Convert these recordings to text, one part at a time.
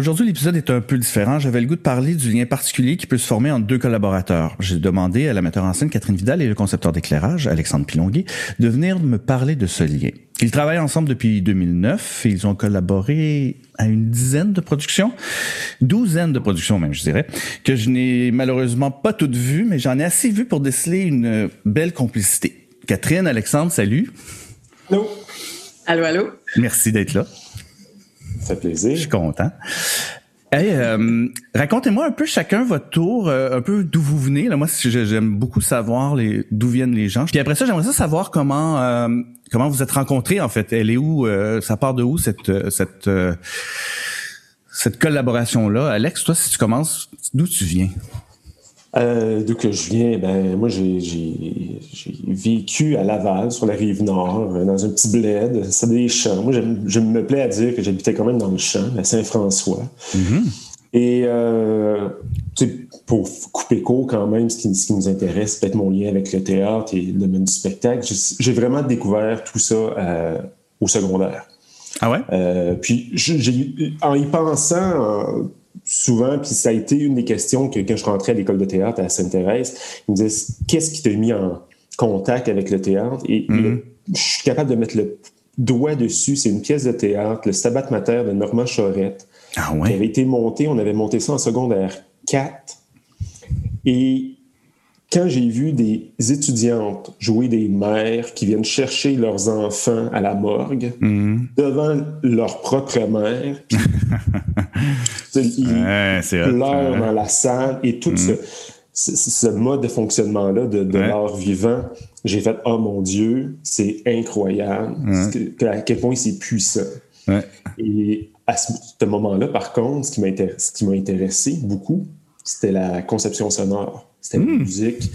Aujourd'hui, l'épisode est un peu différent. J'avais le goût de parler du lien particulier qui peut se former entre deux collaborateurs. J'ai demandé à la metteur en scène Catherine Vidal et le concepteur d'éclairage, Alexandre Pilonguet, de venir me parler de ce lien. Ils travaillent ensemble depuis 2009 et ils ont collaboré à une dizaine de productions, douzaine de productions même, je dirais, que je n'ai malheureusement pas toutes vues, mais j'en ai assez vu pour déceler une belle complicité. Catherine, Alexandre, salut. Allô. Allô, allô. Merci d'être là. Ça fait plaisir. Je suis content. Euh, racontez-moi un peu chacun votre tour, euh, un peu d'où vous venez. Là, moi, j'aime beaucoup savoir les d'où viennent les gens. Puis après ça, j'aimerais ça savoir comment euh, comment vous êtes rencontrés en fait. Elle est où Ça part de où cette cette cette collaboration là Alex, toi, si tu commences, d'où tu viens? Euh, D'où que je viens, ben moi j'ai vécu à Laval, sur la rive nord, euh, dans un petit bled. C'est des champs. Moi, je me plais à dire que j'habitais quand même dans le champ, à Saint-François. Mm-hmm. Et euh, pour couper court quand même, ce qui, ce qui nous intéresse, peut-être mon lien avec le théâtre et le domaine du spectacle, j'ai vraiment découvert tout ça euh, au secondaire. Ah ouais? Euh, puis en y pensant, souvent, puis ça a été une des questions que quand je rentrais à l'école de théâtre à Sainte-Thérèse, ils me disaient Qu'est-ce qui t'a mis en contact avec le théâtre Et mhm. je suis capable de mettre le doigt dessus. C'est une pièce de théâtre, le Stabat Mater de Normand Chorette, ah qui avait été monté. On avait monté ça en secondaire 4. Et quand j'ai vu des étudiantes jouer des mères qui viennent chercher leurs enfants à la morgue mhm. devant leur propre mère, ils pleurent dans la salle et tout mhm. ce, mode de fonctionnement-là de, l'art vivant, j'ai fait Oh mon Dieu, c'est incroyable, à quel point c'est puissant. Et à ce, moment-là, par contre, ce qui m'a intéressé beaucoup, c'était la conception sonore. C'était la hmm. musique.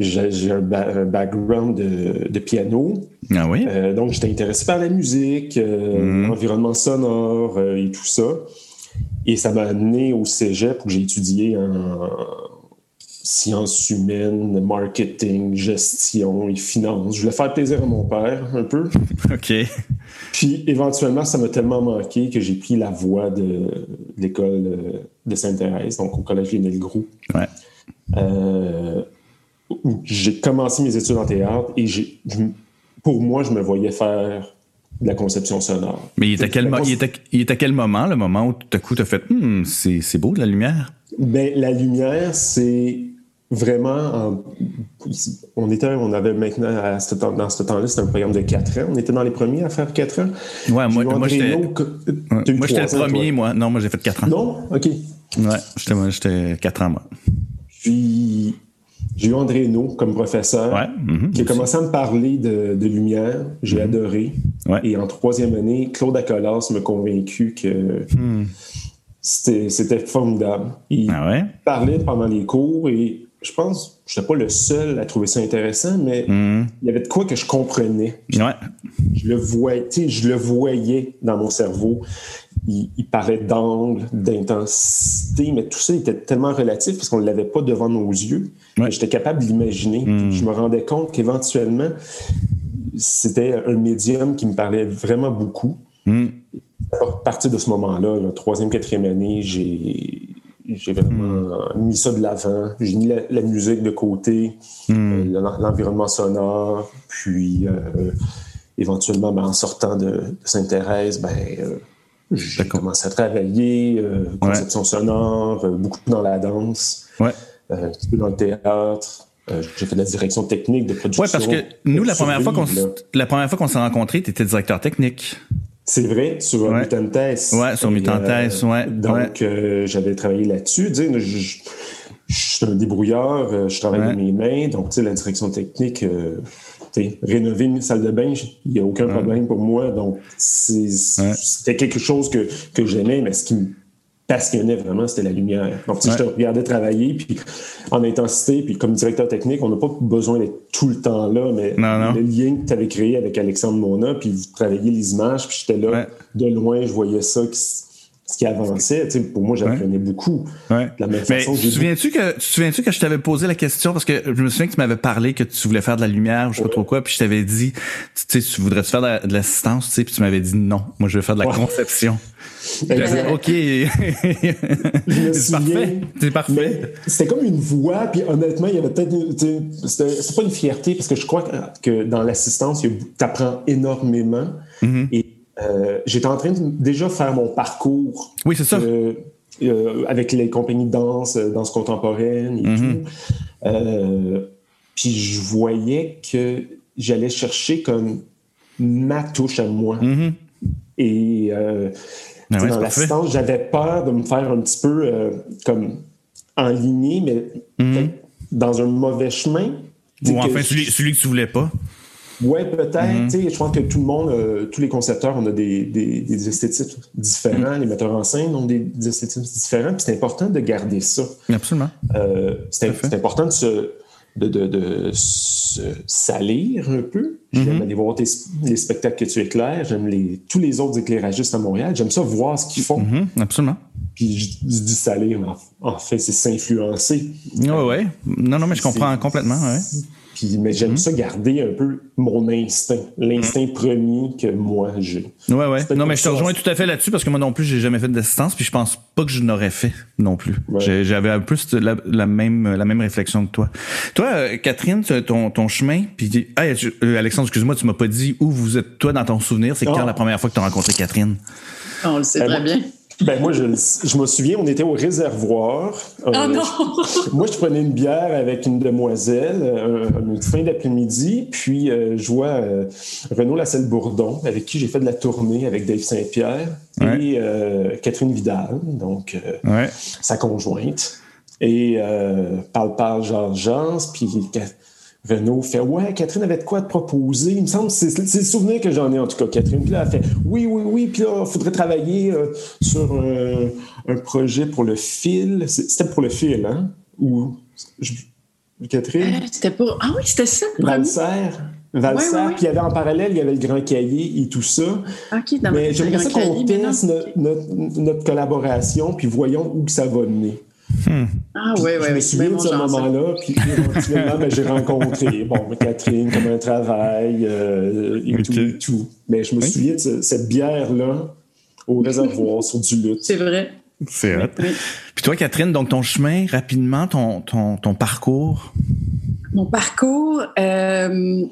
J'ai un, background de, piano. Ah oui? Euh, donc, j'étais intéressé par la musique, euh, l'environnement hmm. sonore euh, et tout ça. Et ça m'a amené au cégep où j'ai étudié en sciences humaines, marketing, gestion et finance. Je voulais faire plaisir à mon père un peu. OK. Puis éventuellement, ça m'a tellement manqué que j'ai pris la voie de, l'école de Sainte-Thérèse, donc au collège Lionel Groux. Ouais. Euh, où j'ai commencé mes études en théâtre et pour moi, je me voyais faire de la conception sonore. Mais il est, à quel, il, quel moment, le moment où tout à coup tu as fait hmm, c'est beau de la lumière? Ben, la lumière, c'est vraiment. on, était, on avait maintenant, à ce temps, dans ce temps-là, c'était un programme de 4 ans. On était dans les premiers à faire 4 ans. Ouais, moi, moi j'étais. Moi, j'étais le premier, moi. Non, moi, j'ai fait 4 ans. Non? OK. Ouais, j'étais 4 ans, moi. Puis j'ai eu André Naud comme professeur mhm, qui a commencé à me parler de, lumière. J'ai mhm. adoré. Et en troisième année, Claude Acolas m'a convaincu que hmm. c'était formidable. Il ah parlait pendant les cours et je pense, je n'étais pas le seul à trouver ça intéressant, mais hmm. il y avait de quoi que je comprenais. Je le voyais, je le voyais dans mon cerveau il, parlait d'angle, d'intensité, mais tout ça était tellement relatif parce qu'on ne l'avait pas devant nos yeux. J'étais capable de l'imaginer. Hmm. Je me rendais compte qu'éventuellement, c'était un médium qui me parlait vraiment beaucoup. Mm. À partir de ce moment-là, la troisième, quatrième année, j'ai j'ai vraiment hmm. mis ça de l'avant. J'ai mis la, musique de côté, hmm. euh, l'environnement sonore, puis euh, éventuellement, ben, en sortant de, Sainte-Thérèse, ben, euh, j'ai commencé à travailler, euh, conception sonore, euh, beaucoup dans la danse, ouais. euh, un petit peu dans le théâtre. J'ai fait de la direction technique de production. Oui, parce que nous, la première, fois qu'on, la première fois qu'on s'est rencontrés, tu étais directeur technique. C'est vrai, sur ouais. Mutantes. Ouais, sur Mutantes, ouais. Donc, j'avais travaillé là-dessus. Je, je, je, suis un débrouillard, je travaille avec mes mains, donc, tu sais, la direction technique, rénover une salle de bain, il n'y a aucun problème pour moi. Donc, c'était quelque chose que, que j'aimais, mais ce qui me passionnait vraiment, c'était la lumière. Donc, je te regardais travailler, puis en intensité, puis comme directeur technique, on n'a pas besoin d'être tout le temps là, mais le lien que tu avais créé avec Alexandre Mona, puis vous travailliez les images, puis j'étais là, de loin, je voyais ça, ce qui avançait. pour moi, j'apprenais beaucoup. De la même façon, tu te souviens-tu que, tu souviens que je t'avais posé la question, parce que je me souviens que tu m'avais parlé que tu voulais faire de la lumière, je sais pas trop quoi, puis je t'avais dit, tu sais, tu voudrais-tu faire de l'assistance, tu sais, puis tu m'avais dit non, moi je veux faire de la conception. OK. c'est parfait. C'est parfait. C'était comme une voix, puis honnêtement, il y avait peut-être. C'est pas une fierté, parce que je crois que dans l'assistance, tu apprends énormément. Mm-hmm. Et euh, j'étais en train de déjà faire mon parcours. Oui, c'est ça. Euh, euh, avec les compagnies de danse, danse contemporaine et mm-hmm. tout. puis je voyais que j'allais chercher comme ma touche à moi. Mm-hmm. Et ah dans l'assistance, j'avais peur de me faire un petit peu comme enligné, mais mhm. dans un mauvais chemin. Ou enfin celui, que tu voulais pas. Oui, peut-être. Mhm. Je pense que tout le monde, euh, tous les concepteurs, on a des, des, esthétiques différents. Mhm. Les metteurs en scène ont des, des esthétiques différents. c'est important de garder ça. Absolument. Euh, c'est important de se de, de, de se salir un peu. J'aime mm-hmm. aller voir les spectacles que tu éclaires. J'aime les, tous les autres éclairagistes à Montréal. J'aime ça voir ce qu'ils font. Mm-hmm. Absolument. Puis je, dis salir, mais en, fait, c'est s'influencer. Oui, oui. Non, non, mais je comprends complètement. Ouais mais j'aime mhm. ça garder un peu mon instinct, l'instinct mhm. premier que moi j'ai. Ouais, ouais. Non, mais je te rejoins tout à fait là-dessus parce que moi non plus, j'ai jamais fait d'assistance, puis je pense pas que je n'aurais fait non plus. J'avais un peu la, même, la même réflexion que toi. Toi, euh, Catherine, ton, ton chemin, puis euh, Alexandre, excuse-moi, tu m'as pas dit où vous êtes toi dans ton souvenir. C'est quand ah. la première fois que tu as rencontré Catherine? On le sait ben, très bien. Ben moi, je, je me souviens, on était au réservoir. oh non! moi, je prenais une bière avec une demoiselle euh, une fin d'après-midi, puis euh, je vois euh, Renaud Lasselle-Bourdon, avec qui j'ai fait de la tournée avec Dave Saint-Pierre, et Catherine Vidal, donc sa conjointe. Et parle, parle, genre, genre, puis Renaud fait Ouais, Catherine avait de quoi te proposer. Il me semble c'est le souvenir que j'en ai en tout cas. Catherine, puis là, elle fait Oui, oui, oui, puis là, il faudrait travailler euh, sur un projet pour le fil. C'était pour le fil, hein? Ou Catherine? Euh, C'était pour. Ah oui, c'était ça. Valser. Valser. Puis il y avait en parallèle, il y avait le Grand Cahier et tout ça. OK, Mais j'aimerais ça qu'on teste notre, notre, collaboration, puis voyons où ça va mener. Hmm. Ah oui, oui, Je me souviens de ce moment-là, puis éventuellement, ben, j'ai rencontré bon, Catherine comme un travail euh, et, tout, et, tout, Mais je me souviens de cette bière-là au réservoir sur du lutte. C'est vrai. C'est vrai. Puis toi, Catherine, donc ton chemin, rapidement, ton, ton, ton parcours? Mon parcours, euh,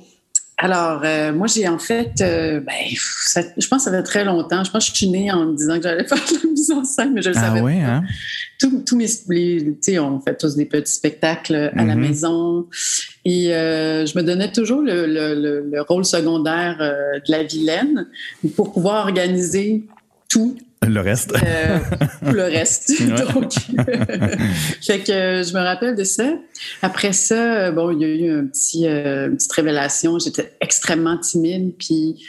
alors, euh, moi, j'ai en fait, euh, ben, je pense que ça fait très longtemps. Je pense que je suis née en me disant que j'allais faire de la mise en scène, mais je le ah savais oui, Hein? Tous mes, tu sais, on fait tous des petits spectacles à la mm-hmm. maison. Et euh, je me donnais toujours le, le, le rôle secondaire de la vilaine pour pouvoir organiser tout le reste. Euh, le reste. Donc, fait que je me rappelle de ça. Après ça, bon, il y a eu un petit, euh, une petite révélation. J'étais extrêmement timide. Puis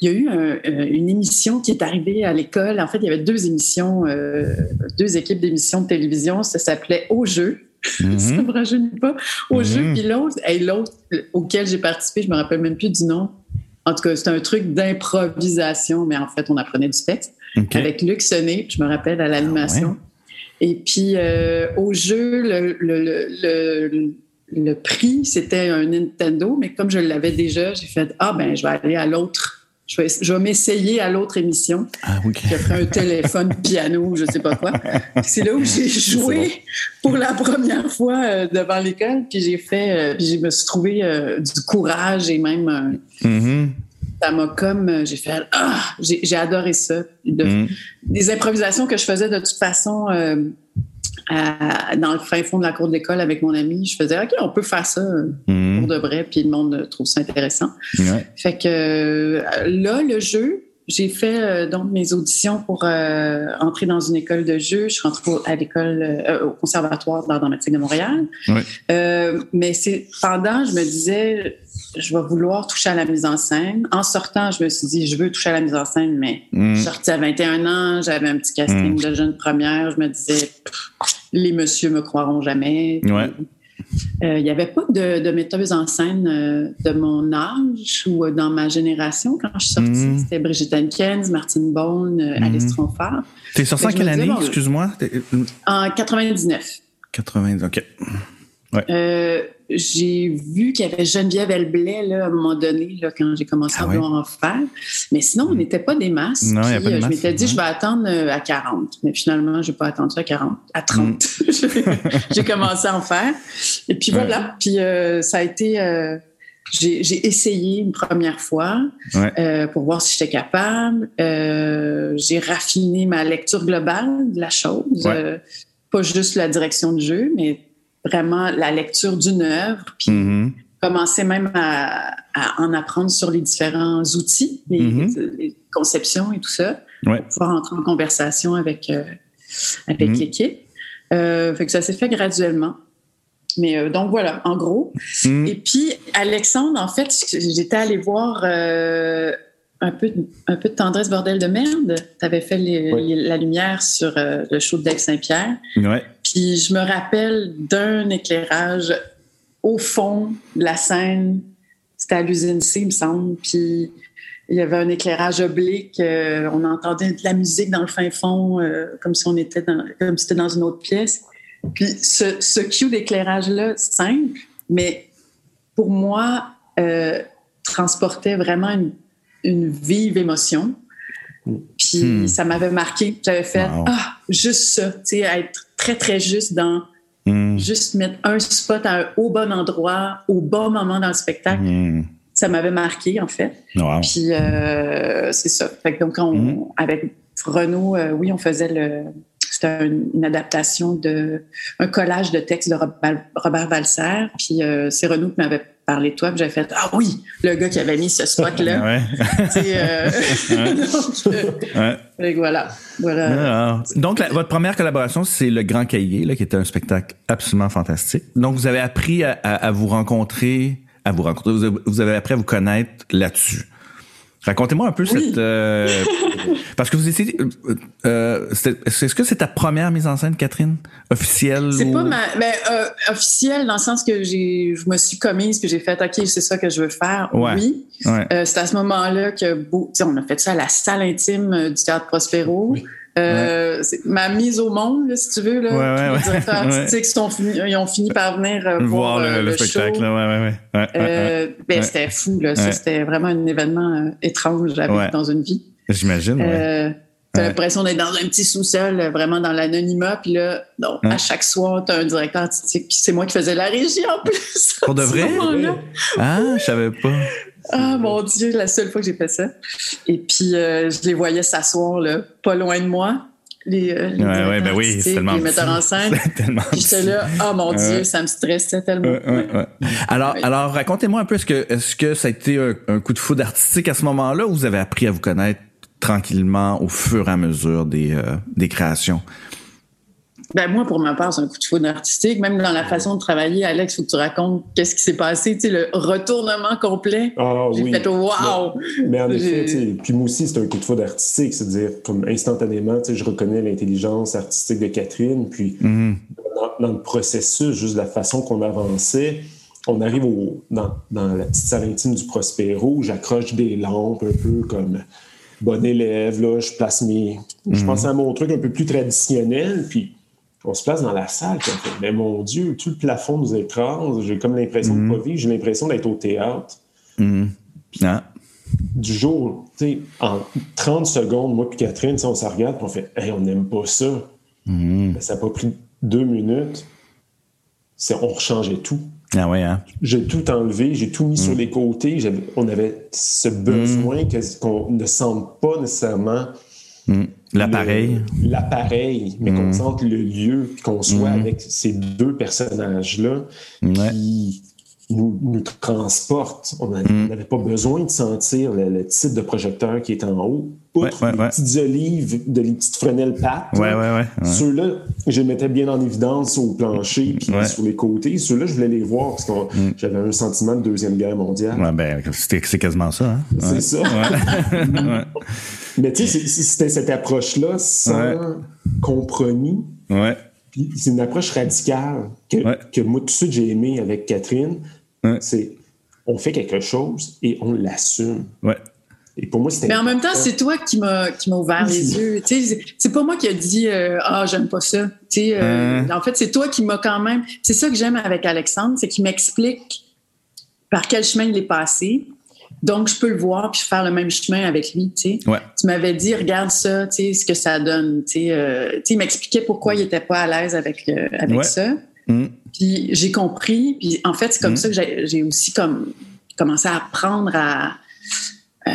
il y a eu euh, une émission qui est arrivée à l'école. En fait, il y avait deux émissions, deux équipes d'émissions de télévision. Ça s'appelait Au jeu. Mm-hmm. ça me rajeunit pas. Au jeu. Mm-hmm. Puis l'autre, et l'autre auquel j'ai participé, je me rappelle même plus du nom. En tout cas, c'était un truc d'improvisation, mais en fait, on apprenait du texte avec Luc Sonnet, je me rappelle, à l'animation. Ah Et puis, euh, au jeu, le, le, le, prix, c'était un Nintendo, mais comme je l'avais déjà, j'ai fait Ah, ben, je vais aller à l'autre. Je vais, je vais m'essayer à l'autre émission. Ah, oui. Qui un téléphone, piano, je sais pas quoi. C'est là où j'ai joué pour la première fois euh, devant l'école. Puis j'ai fait, euh, puis je me suis trouvé du courage et même mm-hmm ça m'a comme euh, j'ai fait ah j'ai adoré ça mm. des improvisations que je faisais de toute façon euh, dans le fin fond de la cour de l'école avec mon ami je faisais ok on peut faire ça euh, mm. pour de vrai puis le monde trouve ça intéressant fait que là le jeu j'ai fait donc mes auditions pour entrer dans une école de jeu. Je suis rentrée à l'école, au conservatoire d'art dramatique de Montréal. mais c'est pendant, je me disais, je vais vouloir toucher à la mise en scène. En sortant, je me suis dit, je veux toucher à la mise en scène, mais mm. je sortais à 21 ans, j'avais un petit casting mm. de jeune première. Je me disais, les messieurs me croiront jamais. Euh, il n'y avait pas de, de, metteuse en scène euh, de mon âge ou euh, dans ma génération quand je suis sortie. Mm. C'était Brigitte Hankins, Martine Bone, Alice Tronfard. T'es sortie en quelle année, excuse-moi? En 99. 90, OK. Euh, j'ai vu qu'il y avait Geneviève Elblay là, à un moment donné, là, quand j'ai commencé ah à vouloir en faire. Mais sinon, on hmm. n'était pas des masses. Non, puis, pas de euh, je m'étais dit, je vais attendre euh, à 40. Mais finalement, je n'ai pas attendu à 40, à 30. Hmm. j'ai commencé à en faire. Et puis voilà. Puis ça a été. j'ai essayé une première fois pour voir si j'étais capable. j'ai raffiné ma lecture globale de la chose. pas juste la direction de jeu, mais vraiment la lecture d'une œuvre, puis mm-hmm. commencer même à, en apprendre sur les différents outils, les, mm-hmm. conceptions et tout ça, pour pouvoir entrer en conversation avec, euh, avec mm-hmm. l'équipe. Euh, fait que ça s'est fait graduellement. Mais euh, donc voilà, en gros. Et puis, Alexandre, en fait, j'étais allée voir un peu, un peu de tendresse, bordel de merde. Tu avais fait la lumière sur le show de Dave Saint-Pierre. Ouais. Puis je me rappelle d'un éclairage au fond de la scène. C'était à l'usine C, il me semble. Puis il y avait un éclairage oblique. Euh, on entendait de la musique dans le fin fond, euh, comme si on était dans, comme si c'était dans une autre pièce. Puis ce, ce cue d'éclairage-là, simple, mais pour moi, euh, transportait vraiment une, une vive émotion. Puis hmm. ça m'avait marqué. J'avais fait ah juste ça, tu sais, être très très juste dans hmm. juste mettre un spot au bon endroit, au bon moment dans le spectacle. Hmm. Ça m'avait marqué en fait. Puis euh, c'est ça. Fait donc on, avec Renaud, euh, oui, on faisait le c'était une adaptation de un collage de textes de Robert, Valser. Puis euh, c'est Renaud qui m'avait parlé de toi. Puis j'avais fait ah oui, le gars qui avait mis ce spot là. ouais. euh, donc, voilà, voilà. donc votre première collaboration c'est le Grand Cahier là, qui était un spectacle absolument fantastique. Donc vous avez appris à, à vous rencontrer, à vous rencontrer, vous avez appris à vous connaître là-dessus. Racontez-moi un peu cette... Euh, parce que vous étiez... Euh, euh Est-ce que c'est ta première mise en scène, Catherine, officielle? C'est pas ma... Ben, euh, officielle dans le sens que j'ai, je me suis commise puis j'ai fait, OK, c'est ça que je veux faire. Oui. Euh, c'est à ce moment-là que... On a fait ça à la salle intime du Théâtre Prospero. Oui. Euh, ma mise au monde, si tu veux. Là, les directeurs artistiques sont ils ont fini par venir euh, voir, le, le, spectacle. Euh, ben, c'était fou. Là. c'était vraiment un événement étrange à dans une vie. J'imagine. T'as l'impression d'être dans un petit sous-sol, vraiment dans l'anonymat. Puis là, non, à chaque soir, t'as un directeur artistique. C'est moi qui faisais la régie en plus. Pour de vrai? Ah, je savais pas. Ah mon Dieu, la seule fois que j'ai fait ça. Et puis euh, je les voyais s'asseoir là, pas loin de moi. Les, euh, les, ouais, ouais, ben oui, tellement les metteurs en scène. J'étais là, oh mon Dieu, ça me stressait tellement. alors, alors racontez-moi un peu, est-ce que, est-ce que ça a été un, un coup de foudre artistique à ce moment-là ou vous avez appris à vous connaître tranquillement au fur et à mesure des, euh, des créations? Ben moi, pour ma part, c'est un coup de foudre artistique. Même dans la façon de travailler, Alex, faut que tu racontes qu'est-ce qui s'est passé, tu sais, le retournement complet. Ah, J'ai fait wow! Mais, en effet, tu sais, puis moi aussi, c'est un coup de foudre artistique, c'est-à-dire comme instantanément, tu sais, je reconnais l'intelligence artistique de Catherine, puis mm-hmm. dans, le processus, juste la façon qu'on avançait, on arrive au, dans, dans, la petite salle intime du Prospero, j'accroche des lampes un peu comme bon élève, là, je place mes... Je mm-hmm. pensais à mon truc un peu plus traditionnel, puis on se place dans la salle, fait, mais mon Dieu, tout le plafond nous écrase. J'ai comme l'impression de ne pas mhm. vivre, j'ai l'impression d'être au théâtre. Mhm. Ah. Du jour, tu sais, en 30 secondes, moi et Catherine, on se regarde et on fait hey, on n'aime pas ça. Mhm. ça n'a pas pris deux minutes. On rechangeait tout. Ah ouais, hein? J'ai tout enlevé, j'ai tout mis sur les côtés. On avait ce besoin qu'on ne sente pas nécessairement L'appareil. L'appareil, mais qu'on mm. sente le lieu, qu'on soit mm. avec ces deux personnages-là qui, nous, nous transporte. On mm. n'avait pas besoin de sentir le, type de projecteur qui est en haut. Outre les petites olives, de les petites fresnelles pattes. Ceux-là, je les mettais bien en évidence au plancher puis sur les côtés. Ceux-là, je voulais les voir parce que mm. j'avais un sentiment de Deuxième Guerre mondiale. Ben, c'est quasiment ça. Hein. C'est ça. Mais tu sais, c'était cette approche-là sans compromis. c'est une approche radicale que, que moi, tout de suite, j'ai aimé avec Catherine. C'est on fait quelque chose et on l'assume. Ouais. Et pour moi, c'était. Mais en même temps, c'est toi qui m'as qui ouvert les yeux. C'est pas moi qui a dit euh, ah j'aime pas ça. Euh, en fait, c'est toi qui m'as quand même. C'est ça que j'aime avec Alexandre, c'est qu'il m'explique par quel chemin il est passé. Donc, je peux le voir puis faire le même chemin avec lui. Tu m'avais dit, regarde ça, ce que ça donne. Euh, il m'expliquait pourquoi il n'était pas à l'aise avec, avec ça. Mm. Puis j'ai compris. Puis en fait, c'est comme mm. ça que j'ai aussi comme commencé à apprendre à, euh,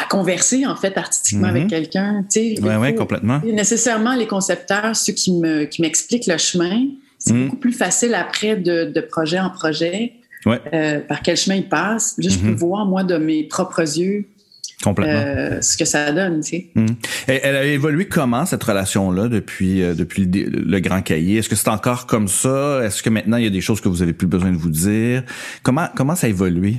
à converser en fait artistiquement avec mm-hmm. quelqu'un. Oui, oui, complètement. Nécessairement, les concepteurs, ceux qui me qui m'expliquent le chemin, c'est mm. beaucoup plus facile après de, de projet en projet. Euh, par quel chemin ils passent. Là, je peux mm-hmm. voir, moi, de mes propres yeux, Complètement. Euh, ce que ça donne, tu sais. Mmh. Elle a évolué comment cette relation-là depuis euh, depuis le, grand cahier? Est-ce que c'est encore comme ça? Est-ce que maintenant il y a des choses que vous avez plus besoin de vous dire? Comment comment ça a évolué?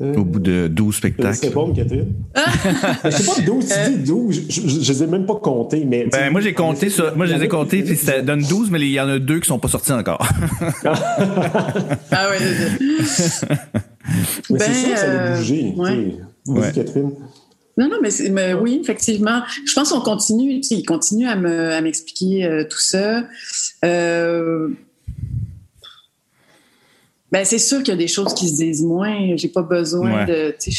Au bout de 12 spectacles. C'est bon, Catherine. je sais pas 12, tu dis 12, je, je, les ai même pas comptés, mais. Ben, moi, j'ai compté ça. Moi, je les ai comptés, puis ça donne 12, mais il y en a deux qui sont pas sortis encore. ah oui, c'est Mais c'est ça que ça a bougé. Ouais. Catherine. Non, non, mais, mais, oui, effectivement. Je pense qu'on continue, tu sais, il continue à m'expliquer à euh, tout ça. Euh, ben, c'est sûr qu'il y a des choses qui se disent moins. J'ai pas besoin de. Tu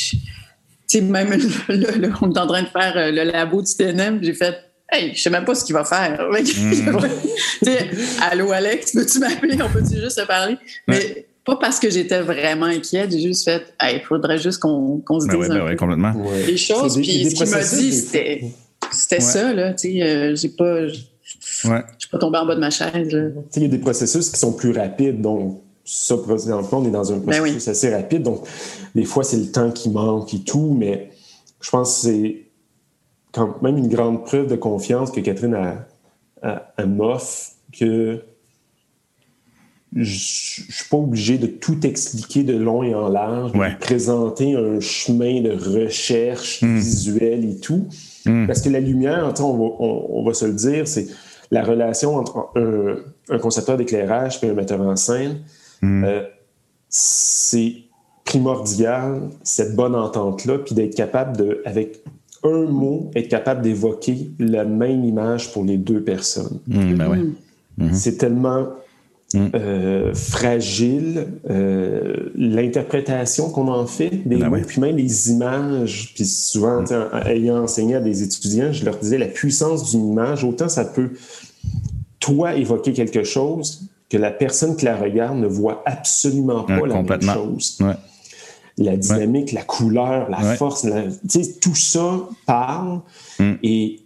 sais, même là, on est en train de faire euh, le labo du TNM, j'ai fait. Hey, je sais même pas ce qu'il va faire. Mm. allô Alex, peux-tu m'appeler? On peut-tu juste se parler? Mais pas parce que j'étais vraiment inquiète, j'ai juste fait, il faudrait juste qu'on se ben dise ben complètement. les choses. Puis ce qu'il m'a dit, c'était, c'était ça, là. Tu sais, euh, j'ai pas. Je suis pas tombé en bas de ma chaise. Il y a des processus qui sont plus rapides, donc ça, dans on est dans un ben processus assez rapide. Donc, des fois, c'est le temps qui manque et tout, mais je pense que c'est quand même une grande preuve de confiance que Catherine a, a, m'offre que je, ne suis pas obligé de tout expliquer de long et en large, de présenter un chemin de recherche hmm. visuelle et tout. Hmm. Parce que la lumière, on va, on, va se le dire, c'est la relation entre un, un concepteur d'éclairage et un metteur en scène Hmm. Euh, c'est primordial, cette bonne entente-là, puis d'être capable de, avec un mot, être capable d'évoquer la même image pour les deux personnes. Hmm, ben hmm. mhm. C'est tellement euh, fragile, euh, l'interprétation qu'on en fait des ben mots, puis même les images, puis souvent, ayant enseigné à des étudiants, je leur disais la puissance d'une image, autant ça peut, toi, évoquer quelque chose, que la personne qui la regarde ne voit absolument pas la même chose. La dynamique, la couleur, la force, tout ça parle. Mm. Et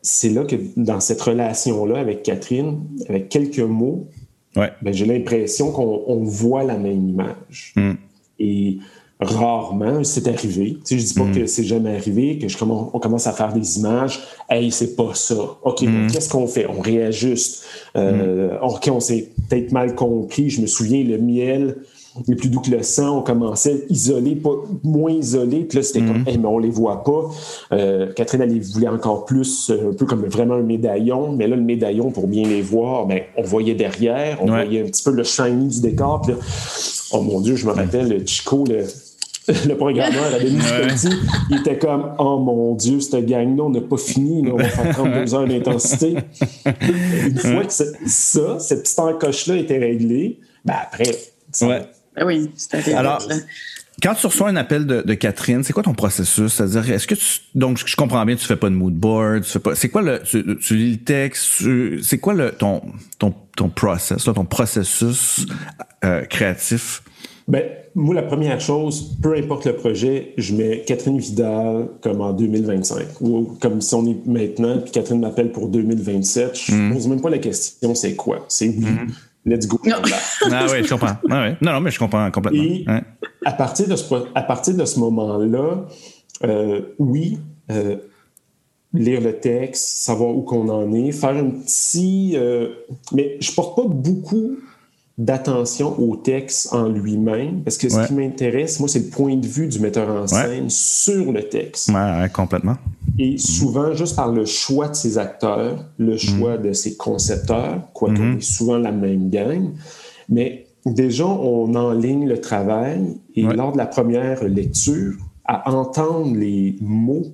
c'est là que dans cette relation-là avec Catherine, avec quelques mots, ben, j'ai l'impression qu'on voit la même image. Mm. Et rarement, c'est arrivé. Tu sais, je dis pas mm. que c'est jamais arrivé, que je commence, on commence à faire des images. Hey, c'est pas ça. OK, mm. qu'est-ce qu'on fait? On réajuste. Euh, mm. OK, on s'est peut-être mal compris. Je me souviens, le miel est plus doux que le sang. On commençait isolé, pas moins isolé. Puis là, c'était comme, hey, mais on les voit pas. Euh, Catherine, elle voulait encore plus, euh, un peu comme vraiment un médaillon. Mais là, le médaillon, pour bien les voir, ben, on voyait derrière, on voyait un petit peu le shiny du décor. Puis là, oh mon Dieu, je me rappelle, Chico, le, le programmeur à Denis il était comme Oh mon Dieu, cette gang-là, on n'a pas fini, on va faire 32 heures d'intensité. Une fois que ça, cette petite encoche-là était réglée, ben après. Ouais. Ben oui, c'était Alors, quand tu reçois un appel de, Catherine, c'est quoi ton processus? C'est-à-dire, est-ce que tu, donc, je comprends bien, tu fais pas de mood board, tu fais pas, c'est quoi le, tu, lis le texte, c'est quoi le, ton, ton, ton process, ton processus euh, créatif? Ben, moi, la première chose, peu importe le projet, je mets Catherine Vidal comme en 2025. Ou comme si on est maintenant, puis Catherine m'appelle pour 2027. Je ne mhm. pose même pas la question c'est quoi? C'est oui. Mhm. let's go. Non. ah oui, je comprends. Ah non, non, mais je comprends complètement. Et à, partir de ce, à partir de ce moment-là, euh, oui, euh, lire le texte, savoir où qu'on en est, faire un petit... Euh, mais je porte pas beaucoup d'attention au texte en lui-même, parce que ce qui m'intéresse, moi, c'est le point de vue du metteur en scène sur le texte. Ouais, complètement. Et souvent, juste par le choix de ses acteurs, le mm. choix de ses concepteurs, quoi qu'on mm-hmm. est souvent la même gang, mais déjà, on enligne le travail et lors de la première lecture, à entendre les mots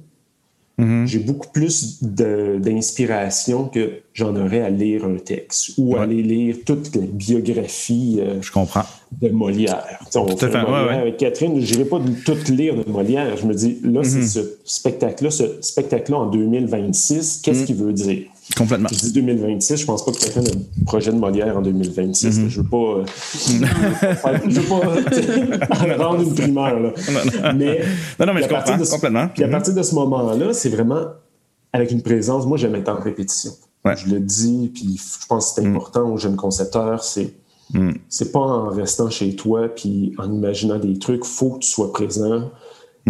Mm-hmm. J'ai beaucoup plus d'inspiration que j'en aurais à lire un texte ou à aller lire toute la biographie euh, je comprends. de Molière. on fait Molière avec Catherine, je n'irai pas tout lire de Molière. Je me dis, là, c'est mm-hmm. ce spectacle-là, ce spectacle-là en 2026, qu'est-ce mm. qu'il veut dire? Complètement. Je dis 2026, je pense pas que quelqu'un ait un projet de Molière en 2026. Mm-hmm. Je veux pas. Euh, je veux pas rendre une primaire. Là. Mais, non, non, mais je comprends complètement. Puis à mm-hmm. partir de ce moment-là, c'est vraiment avec une présence. Moi, j'aime être en répétition. Je le dis, puis je pense que c'est mm. important aux jeunes concepteurs. C'est mm. c'est pas en restant chez toi puis en imaginant des trucs. faut que tu sois présent.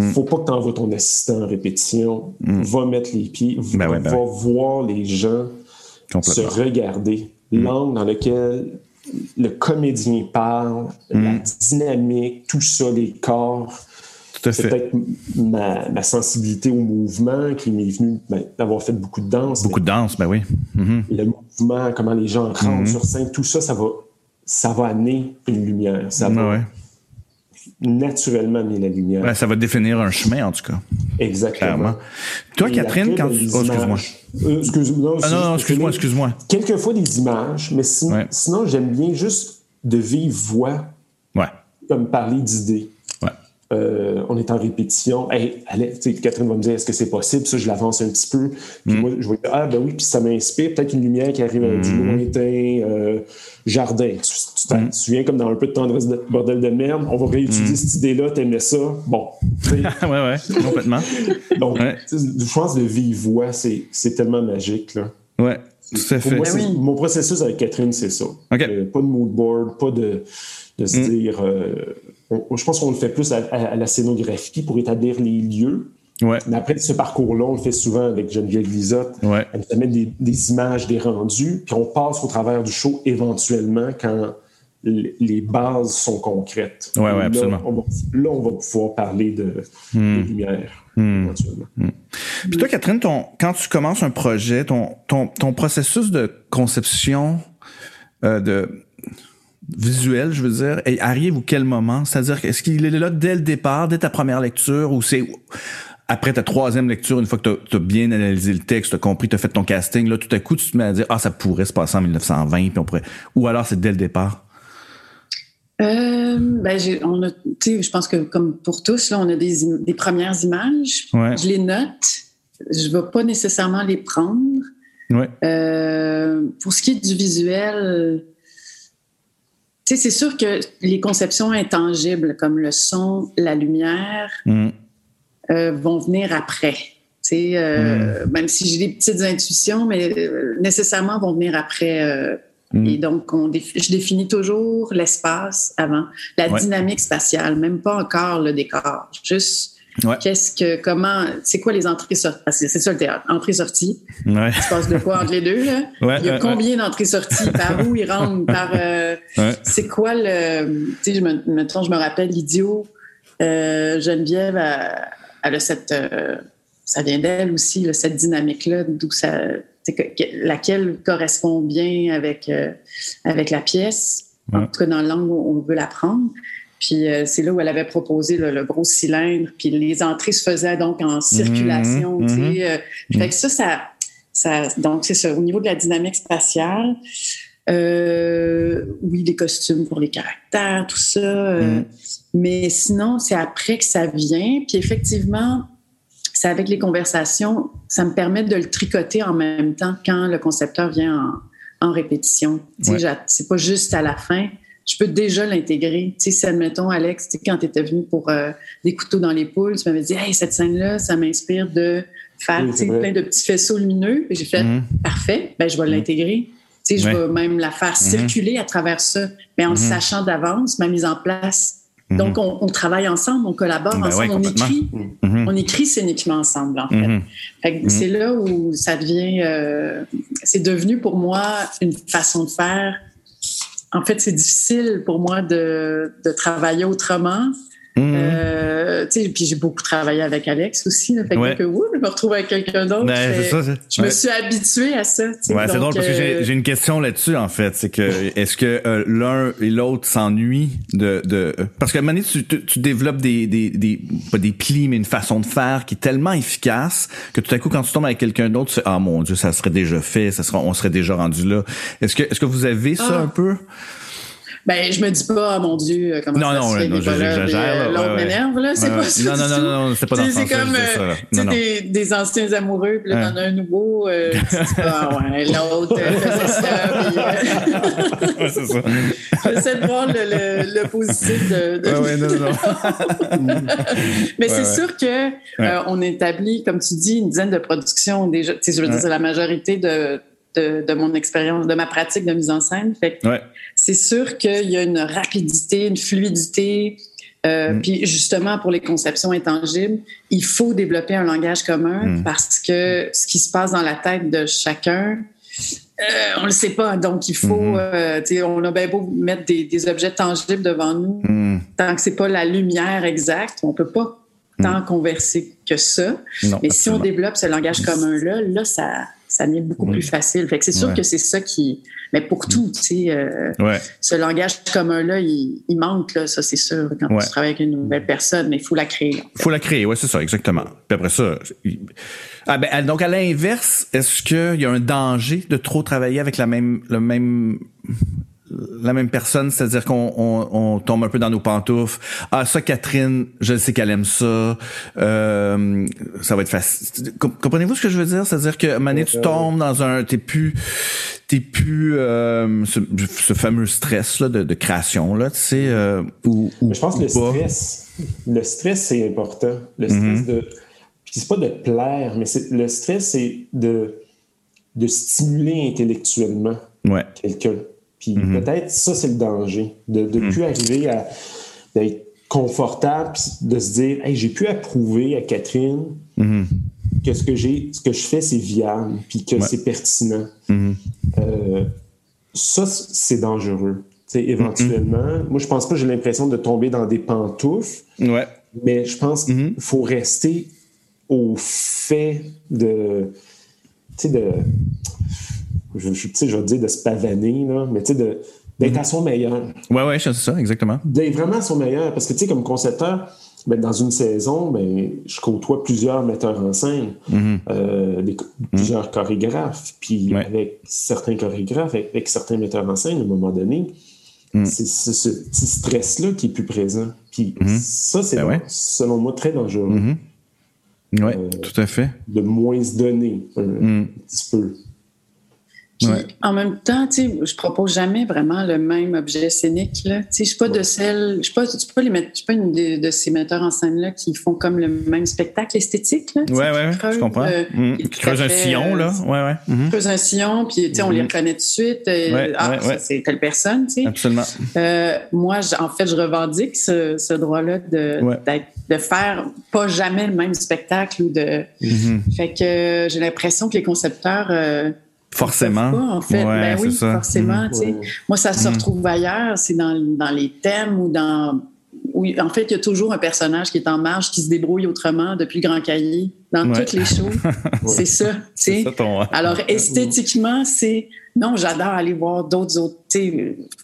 Faut pas que tu envoies ton assistant en répétition. Mm. Va mettre les pieds. Ben va, ben voir les gens se regarder. Mm. L'angle dans lequel le comédien parle, la dynamique, tout ça, les corps. C'est peut-être ma, sensibilité au mouvement qui m'est venue ben, d'avoir fait beaucoup de danse. Beaucoup de danse, ben oui. Mm-hmm. Le mouvement, comment les gens rentrent mm-hmm. sur scène, tout ça, ça va, ça va amener une lumière. Ça va, naturellement mis la lumière. ça va définir un chemin, en tout cas. Exactement. Toi, Catherine, quand tu... Oh, excuse-moi. Euh, excuse moi ah, non, non, excuse-moi, excuse-moi. Quelquefois des images, mais sinon, j'aime bien juste de vivre voix. Ouais. Comme parler d'idées. Euh, on est en répétition. Hey, Catherine va me dire est-ce que c'est possible? Ça, je l'avance un petit peu. Puis mm. moi, je vois ah ben oui, puis ça m'inspire. Peut-être une lumière qui arrive du mm. lointain euh, jardin. Tu, te mm. souviens comme dans un peu de tendresse de bordel de merde. On va réutiliser cette idée-là. T'aimais ça? Bon. ouais, ouais, complètement. Donc, je pense de vive voix, c'est tellement magique là. Ouais. Tout à fait. Moi, ben Mon processus avec Catherine, c'est ça. Euh, pas de mood board, pas de, de se dire je pense qu'on le fait plus à, la scénographie pour établir les lieux. Mais après ce parcours-là, on le fait souvent avec Geneviève Lisotte. Elle nous amène des, images, des rendus, puis on passe au travers du show éventuellement quand les bases sont concrètes. Ouais, ouais, absolument. là, on va pouvoir parler de, hmm. lumière. Hmm. Éventuellement. Hmm. Puis toi, Catherine, ton, quand tu commences un projet, ton, ton, ton processus de conception euh, de visuel, je veux dire, et arrive ou quel moment? C'est-à-dire, est-ce qu'il est là dès le départ, dès ta première lecture, ou c'est après ta troisième lecture, une fois que tu as, bien analysé le texte, tu as compris, tu as fait ton casting, là, tout à coup, tu te mets à dire, ah, ça pourrait se passer en 1920, puis on pourrait... Ou alors, c'est dès le départ? Euh, ben, on a, je pense que comme pour tous, là, on a des, des premières images. Je les note. Je ne vais pas nécessairement les prendre. Ouais. Euh, pour ce qui est du visuel, c'est sûr que les conceptions intangibles comme le son, la lumière mm. euh, vont venir après. Mm. Même si j'ai des petites intuitions, mais nécessairement vont venir après. Mm. Et donc, on je définis toujours l'espace avant, la dynamique spatiale, même pas encore le décor, juste Qu'est-ce que, comment, c'est quoi les entrées-sorties? C'est ça le théâtre, entrées-sorties. Ouais. Il se passe de quoi entre les deux, là? Il y a combien d'entrées-sorties? Par où ils rentrent? Par, euh, c'est quoi le, tu sais, je me, je me rappelle l'idiot, euh, Geneviève, elle, a cette, euh, ça vient d'elle aussi, cette dynamique-là, d'où ça, laquelle correspond bien avec, avec la pièce, en tout cas dans l'angle où on veut la prendre. Puis euh, c'est là où elle avait proposé le, gros cylindre. Puis les entrées se faisaient donc en circulation. Mhm, mhm. Euh, fait que ça, ça, ça donc c'est ça. Au niveau de la dynamique spatiale, euh, oui, les costumes pour les caractères, tout ça. Mhm. Mais sinon, c'est après que ça vient. Puis effectivement, c'est avec les conversations, ça me permet de le tricoter en même temps quand le concepteur vient en, en répétition. Ouais. C'est pas juste à la fin je peux déjà l'intégrer. Tu sais, admettons, Alex, quand tu étais venu pour euh, des couteaux dans les poules, tu m'avais dit, hey, cette scène-là, ça m'inspire de faire plein de petits faisceaux lumineux. J'ai fait, mm-hmm. parfait, ben, je vais mm-hmm. l'intégrer. Tu sais, je vais même la faire mm-hmm. circuler à travers ça, mais en le sachant d'avance, ma mise en place. Donc, on, travaille ensemble, on collabore ben ensemble, on écrit. On écrit scéniquement ensemble, en fait. C'est là où ça devient... Euh, c'est devenu pour moi une façon de faire. En fait, c'est difficile pour moi de, de travailler autrement Mmh. Euh, puis j'ai beaucoup travaillé avec Alex aussi. Là, fait que, ouh, je me retrouve avec quelqu'un d'autre. Ben, je me suis habitué à ça. Ouais, c'est drôle parce que euh, j'ai une question là-dessus, en fait. C'est que est-ce que euh, l'un et l'autre s'ennuient de, de. Parce que à tu, tu, développes des, des, des, pas des plis, mais une façon de faire qui est tellement efficace que tout à coup, quand tu tombes avec quelqu'un d'autre, tu sais, ah mon Dieu, ça serait déjà fait, ça sera, on serait déjà rendu là. Est-ce que, est-ce que vous avez ça ah. un peu? Ben, je me dis pas, mon Dieu, comment non, ça non, se fait, non, j'exagère. Euh, l'autre m'énerve, là. C'est pas ça. Non, non, non, non, c'est pas dans C'est comme, euh, tu sais, des, des anciens amoureux, puis là, t'en as un nouveau, euh, tu dis pas, ah, ouais, l'autre faisait ça, puis... c'est ça. J'essaie de voir le, le, le positif de... de... Ouais, non, non. Mais c'est sûr que on établit, comme tu dis, une dizaine de productions déjà. Tu sais, je veux dire, c'est la majorité de de, de, mon expérience, de ma pratique de mise en scène. Fait ouais c'est sûr qu'il y a une rapidité, une fluidité. Euh, mm. Puis justement, pour les conceptions intangibles, il faut développer un langage commun mm. parce que ce qui se passe dans la tête de chacun, euh, on le sait pas. Donc, il faut, mm-hmm. euh, on a bien beau mettre des, objets tangibles devant nous, mm. tant que c'est pas la lumière exacte, on peut pas tant converser que ça. Mais si on développe ce langage commun-là, là, ça, ça devient beaucoup plus facile. Fait que c'est sûr que c'est ça qui, mais pour tout, tu sais, euh, ce langage commun-là, il, manque, là, ça c'est sûr, quand tu travailles avec une nouvelle personne, mais il faut la créer. Il faut la créer, oui, c'est ça, exactement. Puis après ça, ah, ben, donc à l'inverse, est-ce qu'il y a un danger de trop travailler avec la même, le même la même personne, c'est-à-dire qu'on on, tombe un peu dans nos pantoufles. Ah, ça, Catherine, je sais qu'elle aime ça. Euh, ça va être facile. Comprenez-vous ce que je veux dire? C'est-à-dire que Mané, tu tombes dans un, t'es plus, t'es plus euh, ce, fameux stress là de, création là, tu sais, euh, ou, je pense que le stress, le stress c'est important. Le stress mm-hmm. de, puis c'est pas de plaire, mais le stress c'est de de stimuler intellectuellement quelqu'un. Puis mm-hmm. peut-être ça, c'est le danger, de ne mm. plus arriver à d'être confortable, de se dire Hey, j'ai pu approuver à Catherine mm-hmm. que ce que j'ai, ce que je fais, c'est viable, puis que c'est pertinent. Euh, ça, c'est dangereux. éventuellement, moi, je pense pas que j'ai l'impression de tomber dans des pantoufles. Ouais. Mais je pense qu'il faut rester au fait de. Tu sais, de je, je, je vais dire de se pavaner, là, mais tu sais, d'être à son meilleur. Ouais, ouais, c'est ça, exactement. D'être vraiment à son meilleur. Parce que, tu sais, comme concepteur, ben, dans une saison, ben, je côtoie plusieurs metteurs en scène, mm-hmm. euh, mm-hmm. plusieurs chorégraphes. Puis avec certains chorégraphes, avec, certains metteurs en scène, à un moment donné, c'est ce petit stress-là qui est plus présent. Puis ça, c'est, ben selon moi, très dangereux. Oui, euh, tout à fait. De moins se donner un petit peu. En même temps, tu sais, je propose jamais vraiment le même objet scénique. Là. Tu sais, je suis pas de celle, je suis pas, pas, les je suis pas une de, ces metteurs en scène là qui font comme le même spectacle esthétique. Là, ouais, ouais, je comprends. Euh, mmh. Qui creuse un sillon là, ouais, ouais. Mmh. Creuse un sillon, puis tu sais, on les mmh. reconnaît tout de suite. Euh, ah, c'est telle personne, tu sais. Absolument. Euh, moi, en fait, je revendique ce, ce droit-là de de faire pas jamais le même spectacle ou de. Fait que j'ai l'impression que les concepteurs Forcément. en fait. ben oui, forcément. Mm. Moi, ça se mm. retrouve ailleurs. C'est dans, dans, les thèmes ou dans. Oui, en fait, il y a toujours un personnage qui est en marge, qui se débrouille autrement depuis le Grand Cahier, dans toutes les shows. c'est ça, tu sais. Alors, esthétiquement, c'est... Non, j'adore aller voir d'autres autres,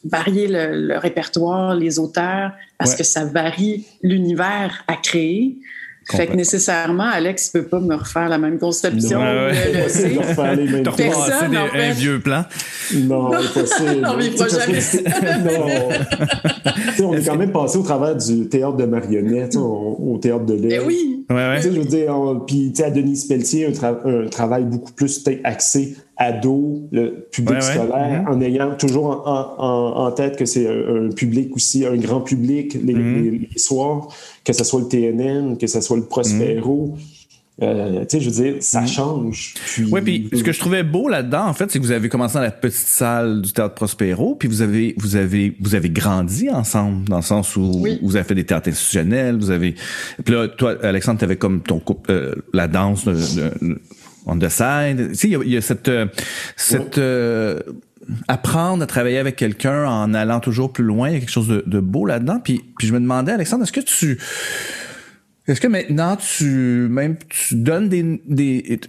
varier le, répertoire, les auteurs, parce que ça varie l'univers à créer. Fait que nécessairement, Alex ne peut pas me refaire la même conception. Ouais, ouais. Le, Personne, des, un vieux plan. Non, impossible. non, mais il faut jamais non. on est quand même passé au travers du théâtre de marionnettes, au, théâtre de l'air. Ben oui. Ouais, ouais. Je veux dire, puis à Denis Pelletier, un, un, travail beaucoup plus axé ado, le public scolaire, mm-hmm. en ayant toujours en, tête que c'est un, public aussi, un grand public les, mm-hmm. soirs, que ce soit le TNN, que ce soit le Prospero. Euh, tu sais, je veux dire, ça change. Oui, puis ce que je trouvais beau là-dedans, en fait, c'est que vous avez commencé dans la petite salle du théâtre Prospero, puis vous avez, vous avez, vous avez grandi ensemble, dans le sens où vous avez fait des théâtres institutionnels, vous avez. Puis là, toi, Alexandre, t'avais comme ton couple, euh, la danse de, on the side. Tu sais, il y, a cette, euh, cette apprendre à travailler avec quelqu'un en allant toujours plus loin, il y a quelque chose de, de beau là-dedans. Puis, puis je me demandais, Alexandre, est-ce que tu est-ce que maintenant tu même tu donnes des, des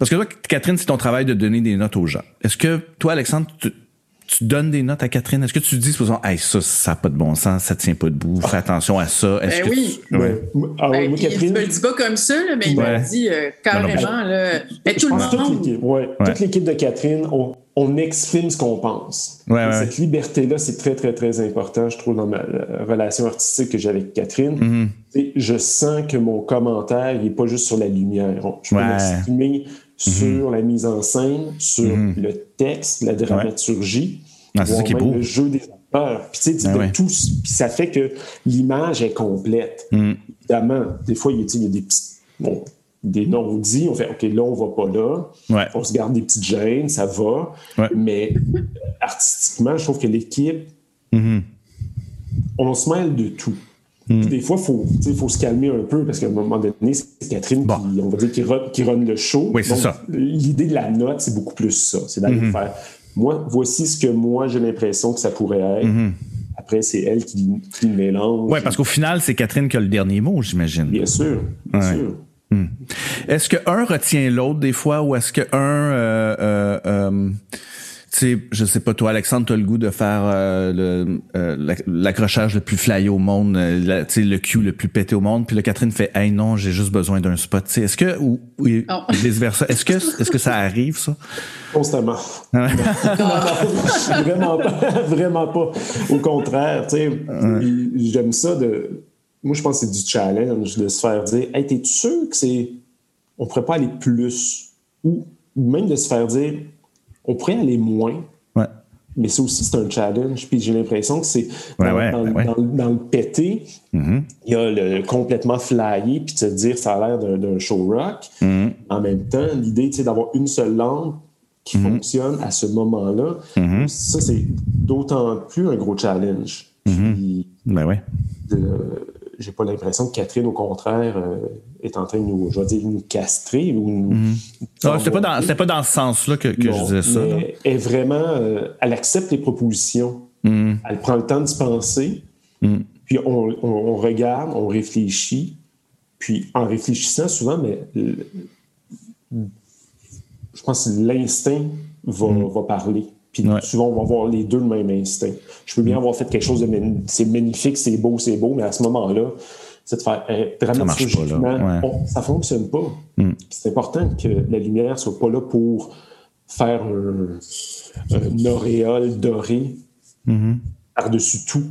parce que toi Catherine c'est ton travail de donner des notes aux gens. Est-ce que toi Alexandre tu, tu donnes des notes à Catherine? Est-ce que tu dis supposons hey ça ça n'a pas de bon sens, ça tient pas debout, fais attention à ça. Est-ce ben oui. Tu... Ouais. Ah, ben, Catherine... me le dis pas comme ça là, mais il m'a dit euh, carrément là, ben, tout le monde. Toute l'équipe, ouais, toute l'équipe de Catherine on, on exprime ce qu'on pense. Cette liberté-là, c'est très, très, très important, je trouve, dans ma relation artistique que j'ai avec Catherine. Mm-hmm. Je sens que mon commentaire, il n'est pas juste sur la lumière. Je peux m'exprimer sur mm-hmm. la mise en scène, sur mm-hmm. le texte, la dramaturgie, ah, beau. le jeu des acteurs. Puis, tu sais, ah tout, puis ça fait que l'image est complète. Mm. Évidemment, des fois, il y a, des petits... Bon, des non-dits, on fait OK, là, on va pas là. On se garde des petites gênes, ça va. Mais artistiquement, je trouve que l'équipe, mm-hmm. on se mêle de tout. Mm. Des fois, il faut, se calmer un peu parce qu'à un moment donné, c'est Catherine qui, on va dire, qui, run, le show. Oui, c'est ça. L'idée de la note, c'est beaucoup plus ça. C'est d'aller mm-hmm. faire. Moi, voici ce que moi j'ai l'impression que ça pourrait être. Mm-hmm. Après, c'est elle qui, qui mélange. Oui, parce qu'au final, c'est Catherine qui a le dernier mot, j'imagine. Bien sûr. Bien sûr. Hmm. Est-ce que un retient l'autre des fois ou est-ce que un euh, euh, euh, sais, je sais pas toi, Alexandre, tu as le goût de faire euh, euh l'accrochage le, plus flyé au monde, tu sais, le cul le plus pété au monde, puis le Catherine fait, hey non, j'ai juste besoin d'un spot. Tu sais, est-ce que ou, vice versa, est-ce que est-ce que ça arrive ça? Constamment. vraiment pas, vraiment pas. Au contraire, tu sais, j'aime ça de moi, je pense que c'est du challenge de se faire dire Hey, t'es sûr que c'est. On pourrait pas aller plus? Ou même de se faire dire On pourrait aller moins. Ouais. Mais ça aussi, c'est un challenge. Puis j'ai l'impression que c'est dans, le pété, mm-hmm. il y a le complètement flyé, puis te dire ça a l'air d'un show rock. Mm-hmm. En même temps, l'idée, c'est d'avoir une seule langue qui mm-hmm. fonctionne à ce moment-là. Ça, c'est d'autant plus un gros challenge. Puis, ben ouais j'ai pas l'impression que Catherine, au contraire, euh, est en train de nous, je vais dire, nous castrer ou nous. Mhm. Ah, c'était pas dans, pas dans ce sens-là que, que je disais ça. Elle, vraiment, euh, elle accepte les propositions. Mhm. Elle prend le temps de se penser. Mhm. Puis on, on, regarde, on réfléchit. Puis en réfléchissant souvent, mais je pense que l'instinct va, va parler. Puis souvent, on va avoir les deux le même instinct. Je peux bien avoir fait quelque chose de c'est magnifique, c'est beau, c'est beau, mais à ce moment-là, c'est de faire eh, dramatiquement, ça, ne fonctionne pas. Mm. C'est important que la lumière soit pas là pour faire un, auréole doré mm-hmm. par-dessus tout.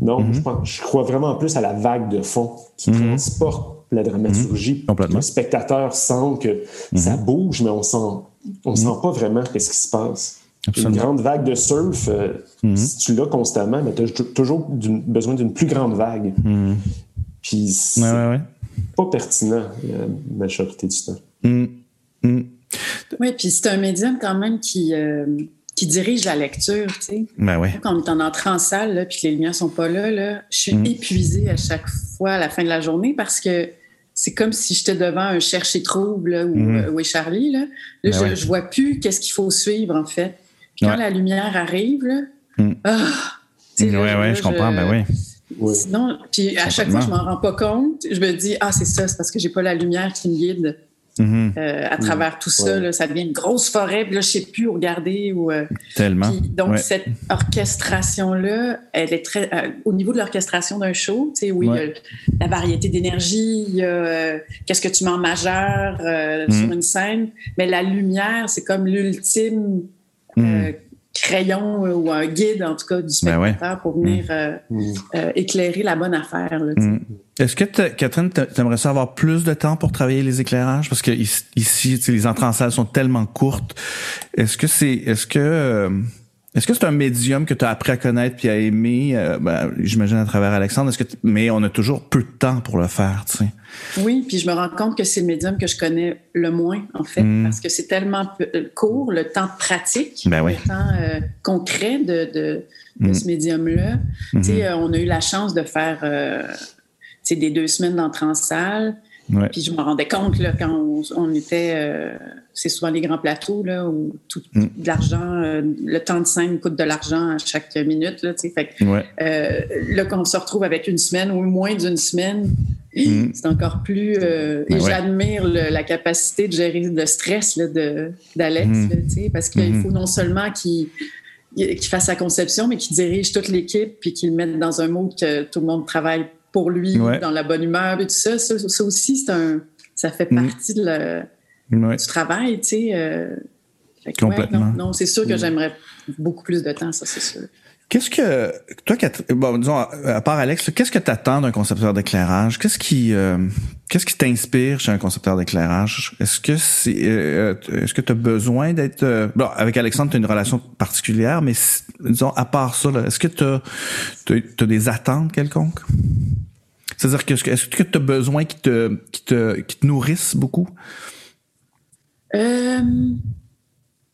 Non, mm-hmm. je, pense, je crois vraiment plus à la vague de fond qui mm-hmm. transporte la dramaturgie. Le spectateur sent que ça bouge, mais on sent, on sent pas vraiment qu'est-ce qui se passe. Une grande vague de surf, euh, mhm. si tu l'as constamment, mais tu as toujours besoin d'une plus grande vague. Mhm. Puis c'est pas pertinent la majorité du temps. Mhm. Oui, puis c'est un médium quand même qui, euh, qui dirige la lecture. Tu sais. Ben Quand on est en entrée en salle, là, puis que les lumières sont pas là, là je suis épuisée à chaque fois à la fin de la journée parce que c'est comme si j'étais devant un chercher trouble ou, euh, oui Charlie. Là, ben je, je vois plus qu'est-ce qu'il faut suivre en fait quand la lumière arrive, là, mm. ah, oui, oui, je comprends, ben oui. Sinon, puis à chaque fois, je m'en rends pas compte. Je me dis, ah, c'est ça, c'est parce que j'ai pas la lumière qui me guide. Mm-hmm. Euh, à travers tout ça, là, ça devient une grosse forêt, puis là, je sais plus où regarder. Ou, euh, Tellement. donc, cette orchestration-là, elle est très. Euh, au niveau de l'orchestration d'un show, tu sais, oui, il y a la variété d'énergie, il y a qu'est-ce que tu mets en majeur mm-hmm. sur une scène, mais la lumière, c'est comme l'ultime euh, hmm. crayon euh, ou un guide, en tout cas, du ben spectateur pour venir hmm. euh, éclairer la bonne affaire. Hmm. Est-ce que, Catherine, t'aimerais ça avoir plus de temps pour travailler les éclairages? Parce que ici, les entrées en salle sont tellement courtes. Est-ce que c'est, est-ce que, Est-ce que c'est un médium que tu as appris à connaître puis à aimer, euh, ben, j'imagine à travers Alexandre, est-ce que mais on a toujours peu de temps pour le faire, tu sais. Oui, puis je me rends compte que c'est le médium que je connais le moins, en fait, hmm. parce que c'est tellement euh, court, le temps pratique, ben oui. le temps euh, concret de, de, hmm. ce médium-là. Tu sais, hmm. on a eu la chance de faire des deux semaines d'entrée en salle. Puis je me rendais compte là, quand on, était, euh, c'est souvent les grands plateaux là, où tout mm. de l'argent, euh, le temps de scène coûte de l'argent à chaque minute. Là, fait euh, là, quand on se retrouve avec une semaine ou moins d'une semaine, mm. c'est encore plus. et ben j'admire la capacité de gérer le stress d'Alex, mm. parce qu'il mm-hmm. faut non seulement qu'il fasse sa conception, mais qu'il dirige toute l'équipe puis qu'il mette dans un mode que tout le monde travaille pour lui, dans la bonne humeur et tout ça. Ça, aussi, c'est un, ça fait mm. partie de du travail, tu sais. Euh, Complètement. non, c'est sûr que j'aimerais beaucoup plus de temps, ça, c'est sûr. Qu'est-ce que, toi, bon, disons, à part Alex, qu'est-ce que tu attends d'un concepteur d'éclairage? Qu'est-ce qui, euh, qu'est-ce qui t'inspire chez un concepteur d'éclairage? Est-ce que c'est, euh, est-ce que tu as besoin d'être, bon, avec Alexandre, tu as une relation particulière, mais disons, à part ça, est-ce que tu as, des attentes quelconques? C'est-à-dire que est-ce que tu as besoin qu'ils te, qui te, qui te nourrissent beaucoup? Euh,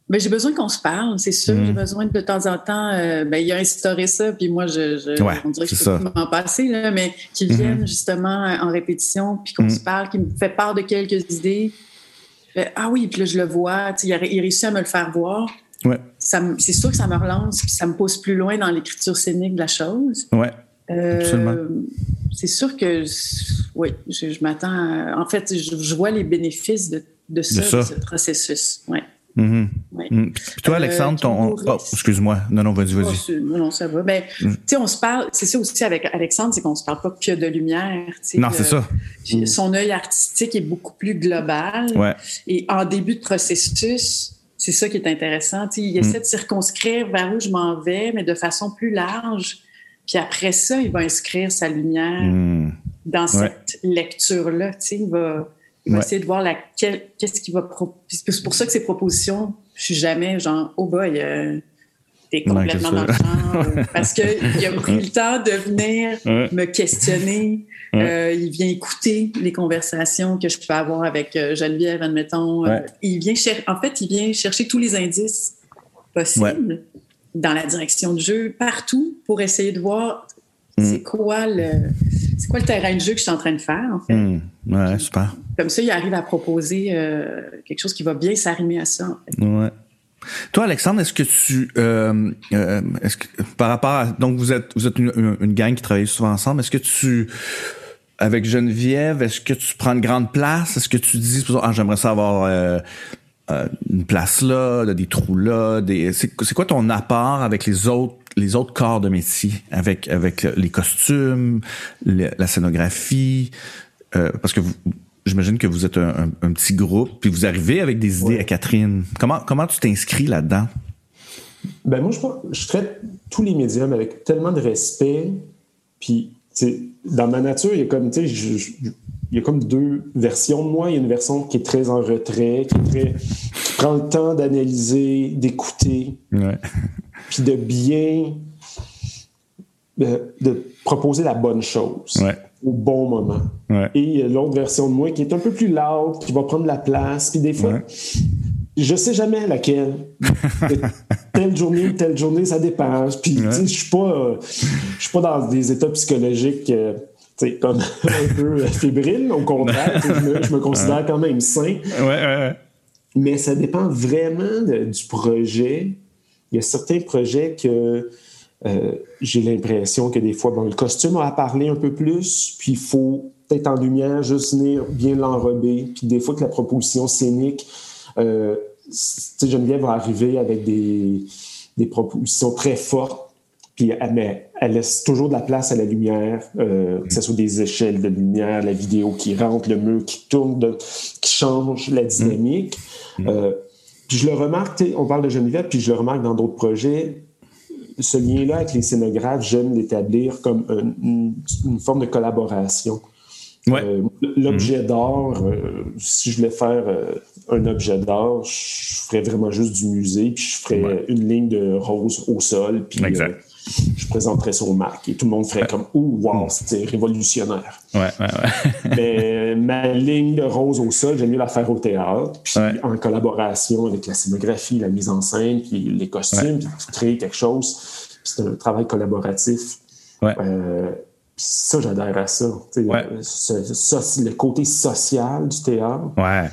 ben, j'ai besoin qu'on se parle, c'est sûr. J'ai hmm. besoin de, temps en temps, euh, ben, il a instauré ça, puis moi, je, je on dirait que je peux m'en passer, là, mais qu'ils hmm. viennent justement en répétition, puis qu'on hmm. se parle, qu'il me fait part de quelques idées. ah oui, puis là, je le vois, il a, il a réussi à me le faire voir. Ouais. C'est sûr que ça me relance, puis ça me pousse plus loin dans l'écriture scénique de la chose. Ouais. Euh, c'est sûr que, oui, je, m'attends. En fait, je, vois les bénéfices de, de, ça, de ce processus. Ouais. Mm. Puis toi, Alexandre, ton. Oh, excuse-moi. Non, non, vas-y, vas-y. Oh, non, ça va. Ben, mm. tu sais, on se parle. C'est ça aussi avec Alexandre, c'est qu'on se parle pas que de lumière. Non, c'est ça. Son œil artistique est beaucoup plus global. Ouais. Et en début de processus, c'est ça qui est intéressant. sais, il essaie de circonscrire vers où je m'en vais, mais de façon plus large puis après ça, il va inscrire sa lumière hmm. dans cette lecture-là. Il va, il va essayer de voir qu'est-ce qu'il va C'est pour ça que ses propositions, je suis jamais genre, oh boy, euh, t'es complètement dans le champ. parce qu'il a pris le temps de venir me questionner. Euh, il vient écouter les conversations que je peux avoir avec euh, Geneviève, admettons. il vient en fait, il vient chercher tous les indices possibles dans la direction de jeu, partout, pour essayer de voir mm. c'est quoi le c'est quoi le terrain de jeu que je suis en train de faire, en fait. Mm. Ouais, super. Comme ça, il arrive à proposer euh, quelque chose qui va bien s'arrimer à ça. Ouais. Toi, Alexandre, est-ce que tu, euh, euh, est-ce que par rapport à, donc vous êtes, vous êtes une, une, gang qui travaille souvent ensemble, est-ce que tu, avec Geneviève, est-ce que tu prends une grande place? Est-ce que tu dis, ah, j'aimerais savoir euh, une place là, des trous là. C'est quoi ton apport avec les autres les autres corps de métier, avec avec les costumes, la scénographie, euh, parce que j'imagine que vous êtes un, petit groupe, puis vous arrivez avec des idées à Catherine. Comment comment tu t'inscris là-dedans? Ben moi je je traite tous les médiums avec tellement de respect, puis dans ma nature il y a comme tu sais il y a comme deux versions de moi. Il y a une version qui est très en retrait, qui, prend le temps d'analyser, d'écouter, puis de bien de, proposer la bonne chose au bon moment. Et il y a l'autre version de moi qui est un peu plus loud, qui va prendre la place. Puis des fois, je sais jamais laquelle. telle journée, telle journée, ça dépasse. Puis je suis pas, je suis pas dans des états psychologiques. Euh, c'est comme un peu fébrile, au contraire. je, me, considère quand même sain. Mais ça dépend vraiment du projet. Il y a certains projets que euh, j'ai l'impression que des fois, bon, le costume a à parler un peu plus, puis il faut peut-être en lumière juste venir bien l'enrober. Puis des fois que la proposition scénique, euh, Geneviève va arriver avec des, des propositions très fortes puis elle, elle, laisse toujours de la place à la lumière, euh, que ce soit des échelles de lumière, la vidéo qui rentre, le mur qui tourne, qui change la dynamique. Mm. Euh, puis je le remarque, on parle de Geneviève, puis je le remarque dans d'autres projets, ce lien-là avec les scénographes, j'aime l'établir comme une, forme de collaboration. Ouais. Euh, l'objet mm. d'art, si je voulais faire un objet d'art, je ferais vraiment juste du musée, puis je ferais une ligne de rose au sol, puis euh, je présenterais ça au Mac et tout le monde ferait comme Ouh, wow, c'était révolutionnaire. Ouais, ouais, ouais. Mais ma ligne de rose au sol, j'aime mieux la faire au théâtre, puis en collaboration avec la scénographie, la mise en scène, puis les costumes, puis créer quelque chose. C'est un travail collaboratif. Euh, ça, j'adhère à ça. le côté social du théâtre. Ouais.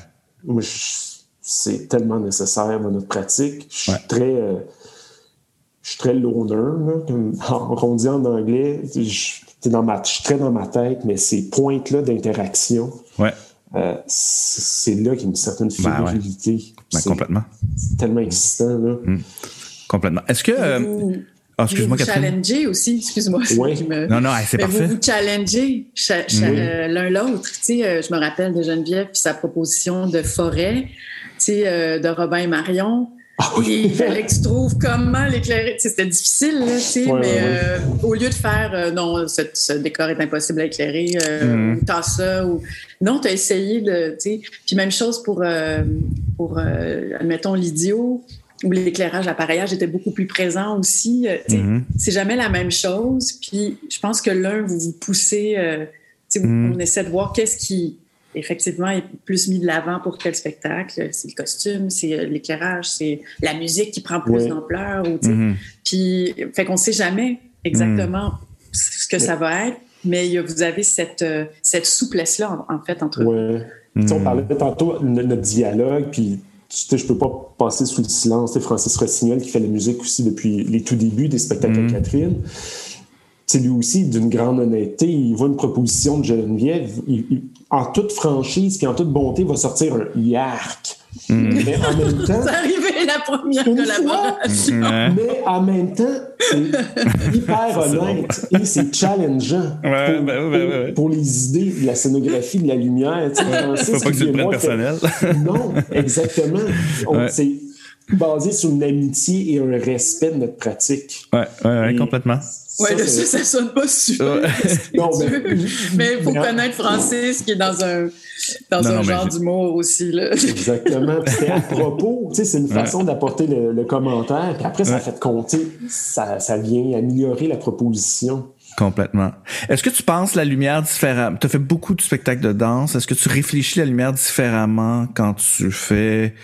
c'est tellement nécessaire dans notre pratique. Je suis très. Euh, suis très loner, on dit en anglais. Je, dans ma, suis très dans ma tête, mais ces pointes-là d'interaction, ouais. Euh, c'est là qu'il y a une certaine ben fidélité. Ben, complètement. C'est tellement excitant. Là. Hum. Complètement. Est-ce que. Ah, excuse-moi, vous challenger aussi, excuse-moi. Oui. Non, non, c'est parfait. Vous vous challengez euh, l'un l'autre. Tu sais, euh, je me rappelle de Geneviève puis sa proposition de forêt, tu sais, euh, de Robin et Marion. Ah il fallait que tu trouves comment l'éclairer. C'était difficile, là, tu sais, mais au lieu de faire non, ce, décor est impossible à éclairer, mm. ou t'as ça, ou. Non, tu as essayé de. Tu sais. Puis même chose pour, pour admettons, l'idiot où l'éclairage, l'appareillage était beaucoup plus présent aussi. Euh, mm-hmm. C'est jamais la même chose. Puis je pense que l'un, vous vous poussez, euh, mm-hmm. on essaie de voir qu'est-ce qui effectivement est plus mis de l'avant pour quel spectacle. C'est le costume, c'est euh, l'éclairage, c'est la musique qui prend plus d'ampleur. Mm-hmm. Puis fait qu'on sait jamais exactement ce que ça va être, mais vous avez cette, cette souplesse-là en, fait entre ouais. On parlait tantôt de notre dialogue, puis je je peux pas passer sous le silence. Francis Rossignol qui fait la musique aussi depuis les tout débuts des spectacles de mm. Catherine. C'est lui aussi d'une grande honnêteté. Il voit une proposition de Geneviève. en toute franchise puis en toute bonté, va sortir un yark. Mm. Mais en même temps. C'est arrivé la première collaboration. Mais en même temps, c'est hyper honnête et c'est challengeant ben pour, pour, les idées, la scénographie, de la lumière. Tu sais, faut pas que tu le prennes personnel. non, exactement. C'est basé sur une amitié et un respect de notre pratique. Oui, ouais, ouais, complètement. Oui, ça, ça, ça, sonne pas super. non, mais il faut connaître Francis qui est dans un dans un genre d'humour aussi. Là. Exactement. c'est à propos, c'est une façon d'apporter le, commentaire, puis après, ça fait compter, ça, ça vient améliorer la proposition. Complètement. Est-ce que tu penses la lumière différemment? Tu as fait beaucoup de spectacles de danse. Est-ce que tu réfléchis la lumière différemment quand tu fais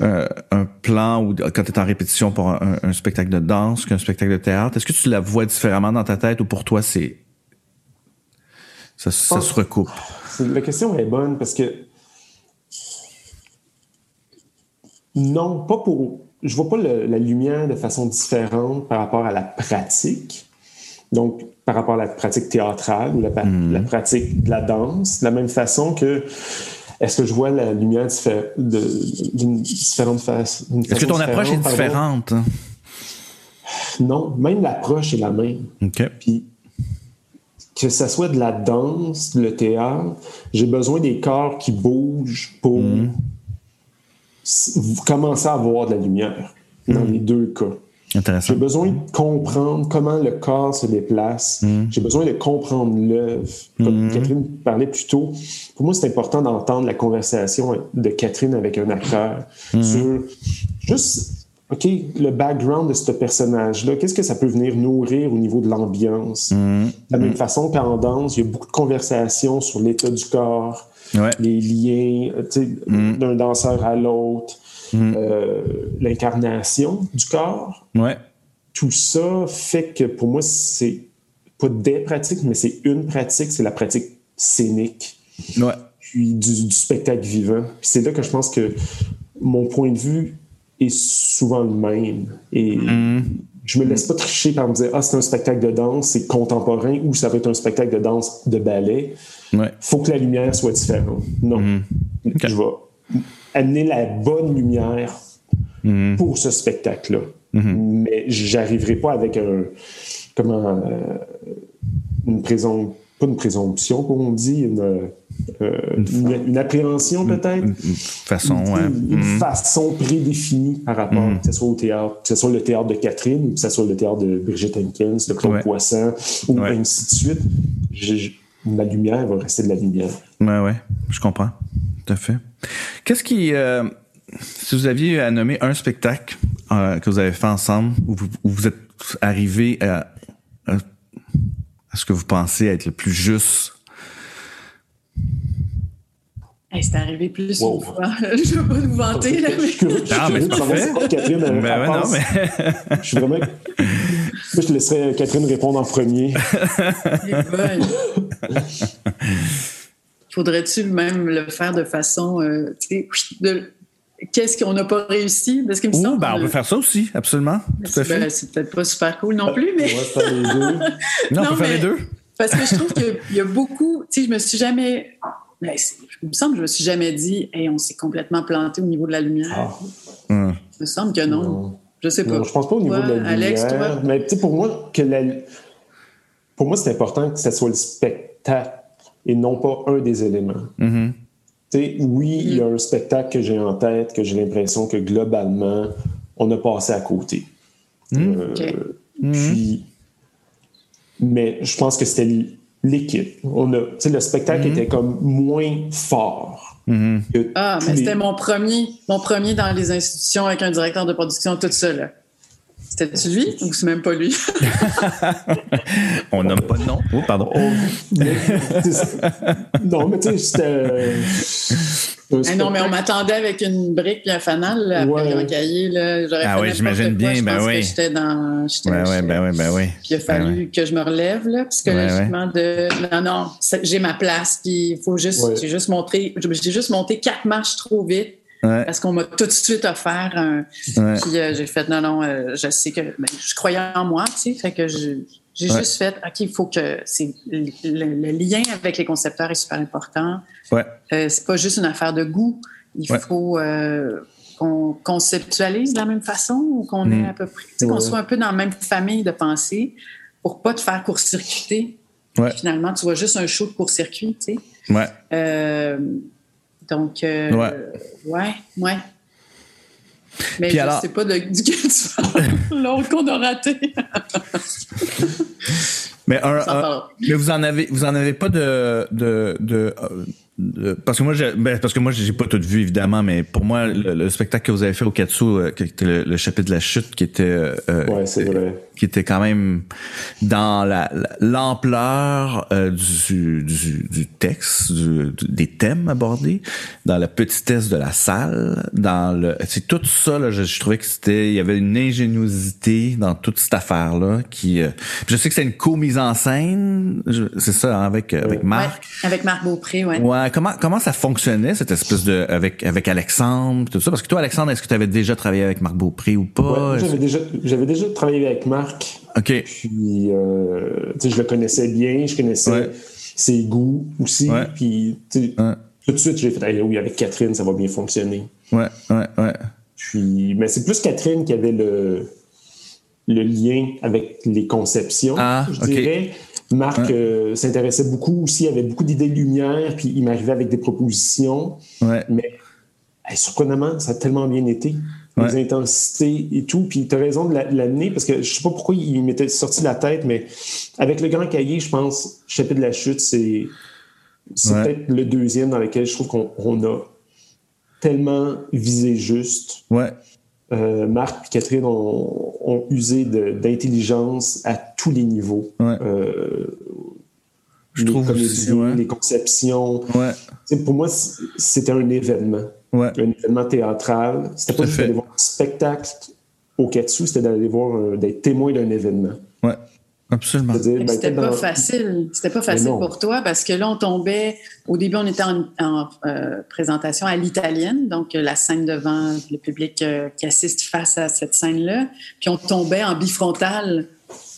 euh, un plan ou quand tu es en répétition pour un, spectacle de danse qu'un spectacle de théâtre? Est-ce que tu la vois différemment dans ta tête ou pour toi, c'est ça, ça se recoupe? La question est bonne parce que non, pas pour. Je vois pas la lumière de façon différente par rapport à la pratique. Donc, par rapport à la pratique théâtrale ou la, mhm. pratique de la danse, de la même façon que est-ce que je vois la lumière d'une différente façon? Est-ce que ton approche est différente? Non, même l'approche est la même. OK. Puis que ce soit de la danse, le théâtre, j'ai besoin des corps qui bougent pour mm. commencer à voir de la lumière dans mm. les deux cas. J'ai besoin de comprendre comment le corps se déplace. Mm. J'ai besoin de comprendre l'œuvre. Comme Catherine parlait plus tôt, pour moi, c'est important d'entendre la conversation de Catherine avec un acteur sur juste OK, le background de ce personnage-là, qu'est-ce que ça peut venir nourrir au niveau de l'ambiance? De la même façon qu'en danse, il y a beaucoup de conversations sur l'état du corps, les liens d'un danseur à l'autre, mm-hmm. euh, l'incarnation du corps. Ouais. Tout ça fait que pour moi, c'est pas des pratiques, mais c'est une pratique, c'est la pratique scénique. Ouais. Puis du, du spectacle vivant. c'est là que je pense que mon point de vue est souvent le même. Et mm. je me laisse pas tricher par me dire Ah, c'est un spectacle de danse, c'est contemporain, ou ça va être un spectacle de danse de ballet. Il faut que la lumière soit différente. Non. Mm. Je vais amener la bonne lumière mm. pour ce spectacle-là. Mm-hmm. Mais j'arriverai pas avec un comment euh, une présomption, pas une présomption, comme on dit, une euh, une, appréhension peut-être. Une, façon, Une, mm. façon prédéfinie par rapport, mm. que ce soit au théâtre, que ce soit le théâtre de Catherine, que ce soit le théâtre de Brigitte Hankins, de Claude Poisson, ou ainsi de suite. ma lumière va rester de la lumière. Ouais, ouais, je comprends. Tout à fait. Qu'est-ce qui, si vous aviez à nommer un spectacle que vous avez fait ensemble, où vous, êtes arrivé à, à, ce que vous pensez être le plus juste? C'est arrivé plus wow. une fois. je ne veux pas nous vanter. Là, mais... non, mais c'est parfait. Catherine, ben ouais, non, mais... je suis vraiment... Moi, je te laisserai Catherine répondre en premier. Faudrait-tu même le faire de façon... Euh, de... Qu'est-ce qu'on n'a pas réussi? Parce ben, on peut faire ça aussi, absolument. C'est ben, peut-être pas super cool non plus, mais... On va faire les deux. non, on peut faire les deux. Parce que je trouve qu'il y a beaucoup... Tu sais, je me suis jamais ben, il me semble que je me suis jamais dit, hey, on s'est complètement planté au niveau de la lumière. Ah. Il me semble que non. Je sais pas. je pense pas au niveau de la lumière. Alex, toi? Mais pour moi, que pour moi, c'est important que ce soit le spectacle et non pas un des éléments. Mm-hmm. Oui, il y a un spectacle que j'ai en tête, que j'ai l'impression que globalement, on a passé à côté. Mm. Euh, mm-hmm. Puis, mais je pense que c'était l'équipe. On a, le spectacle mhm. était comme moins fort. Ah, mais c'était mon premier, mon premier dans les institutions avec un directeur de production tout seul. C'était-tu lui ou c'est même pas lui? On nomme pas de nom. Oh, pardon. non, mais tu sais, c'était. non, mais on m'attendait avec une brique et un fanal là, après le cahier. Là. Ah oui, j'imagine bien. ben oui. J'étais dans. Ben oui, ben oui, ben oui. Puis il a ben fallu que je me relève là, psychologiquement de. Non, non, j'ai ma place. Puis il faut juste. J'ai juste montré. J'ai juste monté quatre marches trop vite parce qu'on m'a tout de suite offert un. Puis euh, j'ai fait non, non, euh, je sais que ben, je croyais en moi, tu sais, fait que j'ai juste fait OK, il faut que c'est le, lien avec les concepteurs est super important. Ouais. Euh, c'est pas juste une affaire de goût. Il faut qu'on conceptualise de la même façon ou qu'on est mm. à peu près, qu'on soit un peu dans la même famille de pensée pour pas te faire court-circuiter. Finalement, tu vois juste un show de court-circuit, tu sais. Ouais. Donc, euh, ouais. ouais, Mais je ne sais pas de, duquel tu parles. qu'on a raté. mais, mais vous en avez, vous en avez pas de, de, de, parce que moi, ben, parce que moi, j'ai pas tout vu évidemment, mais pour moi, le, spectacle que vous avez fait au Katsu, euh, qui était le, chapitre de la chute, qui était, euh, ouais, c'est vrai qui était quand même dans la l'ampleur euh, du, du, du, texte, du, des thèmes abordés, dans la petitesse de la salle, dans le c'est tout ça là, je, je, trouvais que c'était il y avait une ingéniosité dans toute cette affaire là qui euh, je sais que c'est une co-mise en scène, c'est ça hein, avec avec Marc. avec Marc Beaupré, ouais. Ouais, comment comment ça fonctionnait cette espèce de avec avec Alexandre tout ça? Parce que toi Alexandre, est-ce que tu avais déjà travaillé avec Marc Beaupré ou pas? Ouais, j'avais déjà j'avais déjà travaillé avec Marc OK. Puis, euh, je le connaissais bien, je connaissais ses goûts aussi. Puis, tout de suite, j'ai fait, oui, avec Catherine, ça va bien fonctionner. Ouais, ouais, ouais. Puis, mais c'est plus Catherine qui avait le, le lien avec les conceptions, ah, je dirais. Marc euh, s'intéressait beaucoup aussi, il avait beaucoup d'idées de lumière, puis il m'arrivait avec des propositions. Mais surprenamment, ça a tellement bien été les intensités et tout. Puis tu as raison de l'amener parce que je sais pas pourquoi il m'était sorti la tête, mais avec le grand cahier, je pense, chapitre de la chute, c'est peut-être le deuxième dans lequel je trouve qu'on a tellement visé juste. Ouais. Euh, Marc et Catherine ont, usé d'intelligence à tous les niveaux. Euh, je les trouve comédies, les conceptions. Pour moi, c'était un événement un événement théâtral. C'était pas juste d'aller voir un spectacle au Katsu, c'était d'aller voir, d'être témoin d'un événement. Absolument. Ben, c'était pas facile. C'était pas facile pour toi parce que là, on tombait. Au début, on était en, euh, présentation à l'italienne, donc la scène devant le public euh, qui assiste face à cette scène-là. Puis on tombait en bifrontal.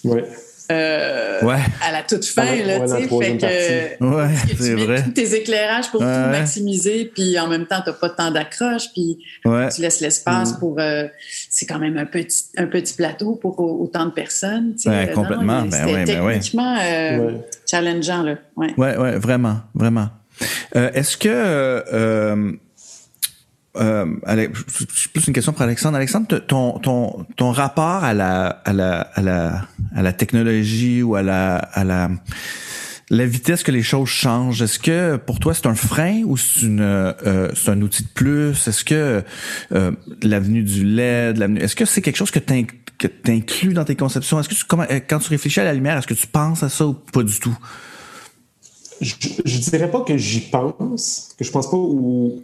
Ouais. Euh, à la toute fin, là, tu sais, fait que, ouais, tu mets tous tes éclairages pour tout maximiser, puis en même temps, tu n'as pas de temps d'accroche, puis tu laisses l'espace mm. pour... Euh, c'est quand même un petit, un petit plateau pour autant de personnes. Sais, complètement, ben C'était ben techniquement euh, challengeant, là. Ouais. ouais, ouais, vraiment, vraiment. Est-ce que euh, plus une question pour Alexandre. Alexandre, ton, ton, ton rapport à la, à la, à la, à la technologie ou à la, à la, la vitesse que les choses changent, est-ce que pour toi c'est un frein ou c'est une euh, c'est un outil de plus? Est-ce que euh, l'avenue du LED, l'avenue, est-ce que c'est quelque chose que tu inclus dans tes conceptions? Est-ce que tu, comment, euh, quand tu réfléchis à la lumière, est-ce que tu penses à ça ou pas du tout? Je, je dirais pas que j'y pense, que je pense pas aux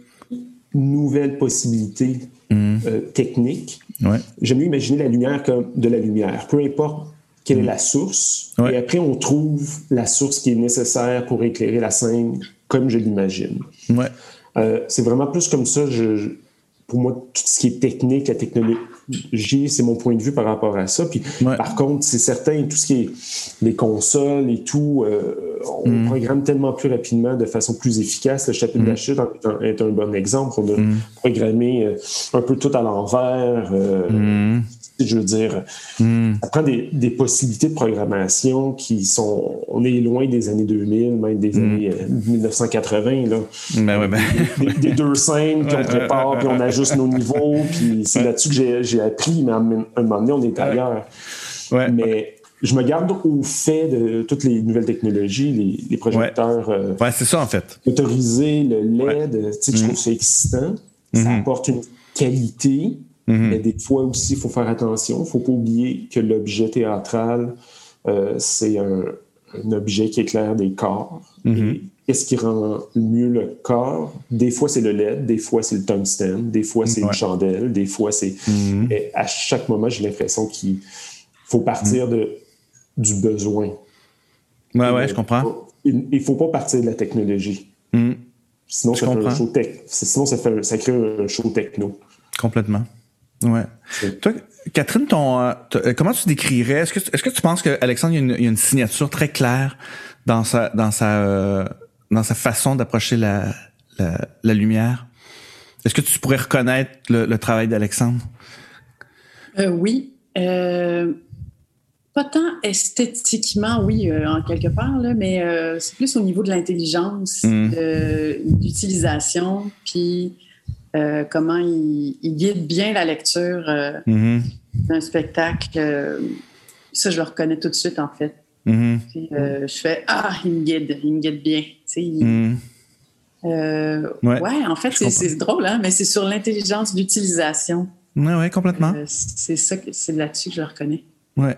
nouvelles possibilités mmh. techniques. Ouais. J'aime mieux imaginer la lumière comme de la lumière, peu importe quelle est mm. la source. Et après, on trouve la source qui est nécessaire pour éclairer la scène comme je l'imagine. Ouais. Euh, c'est vraiment plus comme ça. Je, pour moi, tout ce qui est technique, la technologie, c'est mon point de vue par rapport à ça. Puis, par contre, c'est certain, tout ce qui est les consoles et tout, euh, on mm. programme tellement plus rapidement, de façon plus efficace. Le chapitre mm. d'achat est, un bon exemple. On a programmé euh, un peu tout à l'envers je veux dire, ça prend des, possibilités de programmation qui sont. On est loin des années 2000, même des années 1980. Euh, là. Ben ouais, ben. Des, deux scènes, puis on prépare, puis on ajuste nos niveaux, puis c'est là-dessus que j'ai appris, mais à un moment donné, on est ailleurs. mais je me garde au fait de toutes les nouvelles technologies, les, projecteurs. Euh, ouais, c'est ça, en fait. Autorisés, le LED, tu sais, je trouve hmm. ça excitant. Ça apporte une qualité Mhm. Mais des fois aussi, il faut faire attention. Il ne faut pas oublier que l'objet théâtral, euh, c'est un, objet qui éclaire des corps. Mhm. Qu'est-ce qui rend mieux le corps? Des fois, c'est le LED, des fois, c'est le tungstène, des fois, c'est une chandelle, des fois, c'est. Mhm. À chaque moment, j'ai l'impression qu'il faut partir de, du besoin. Ouais, ouais, je comprends. Il ne faut pas partir de la technologie. Sinon, ça fait un show Sinon, ça, fait, ça crée un show techno. Complètement. Ouais. Toi, Catherine, ton, euh, euh, comment tu décrirais? Est-ce que, est-ce que tu penses qu'Alexandre, il, y a une, signature très claire dans sa, dans sa, euh, dans sa façon d'approcher la, la, lumière? Est-ce que tu pourrais reconnaître le, travail d'Alexandre? Oui. Pas tant esthétiquement, oui, en quelque part, là, mais c'est plus au niveau de l'intelligence, mmh. d'utilisation, puis euh, comment il, guide bien la lecture euh, mm-hmm. d'un spectacle. Euh, ça, je le reconnais tout de suite, en fait. Mm-hmm. je fais Ah, il me guide, il me guide bien. Mm-hmm. ouais. en fait, c'est drôle, hein, mais c'est sur l'intelligence d'utilisation. Oui, oui, complètement. c'est ça, c'est là-dessus que je le reconnais. Ouais.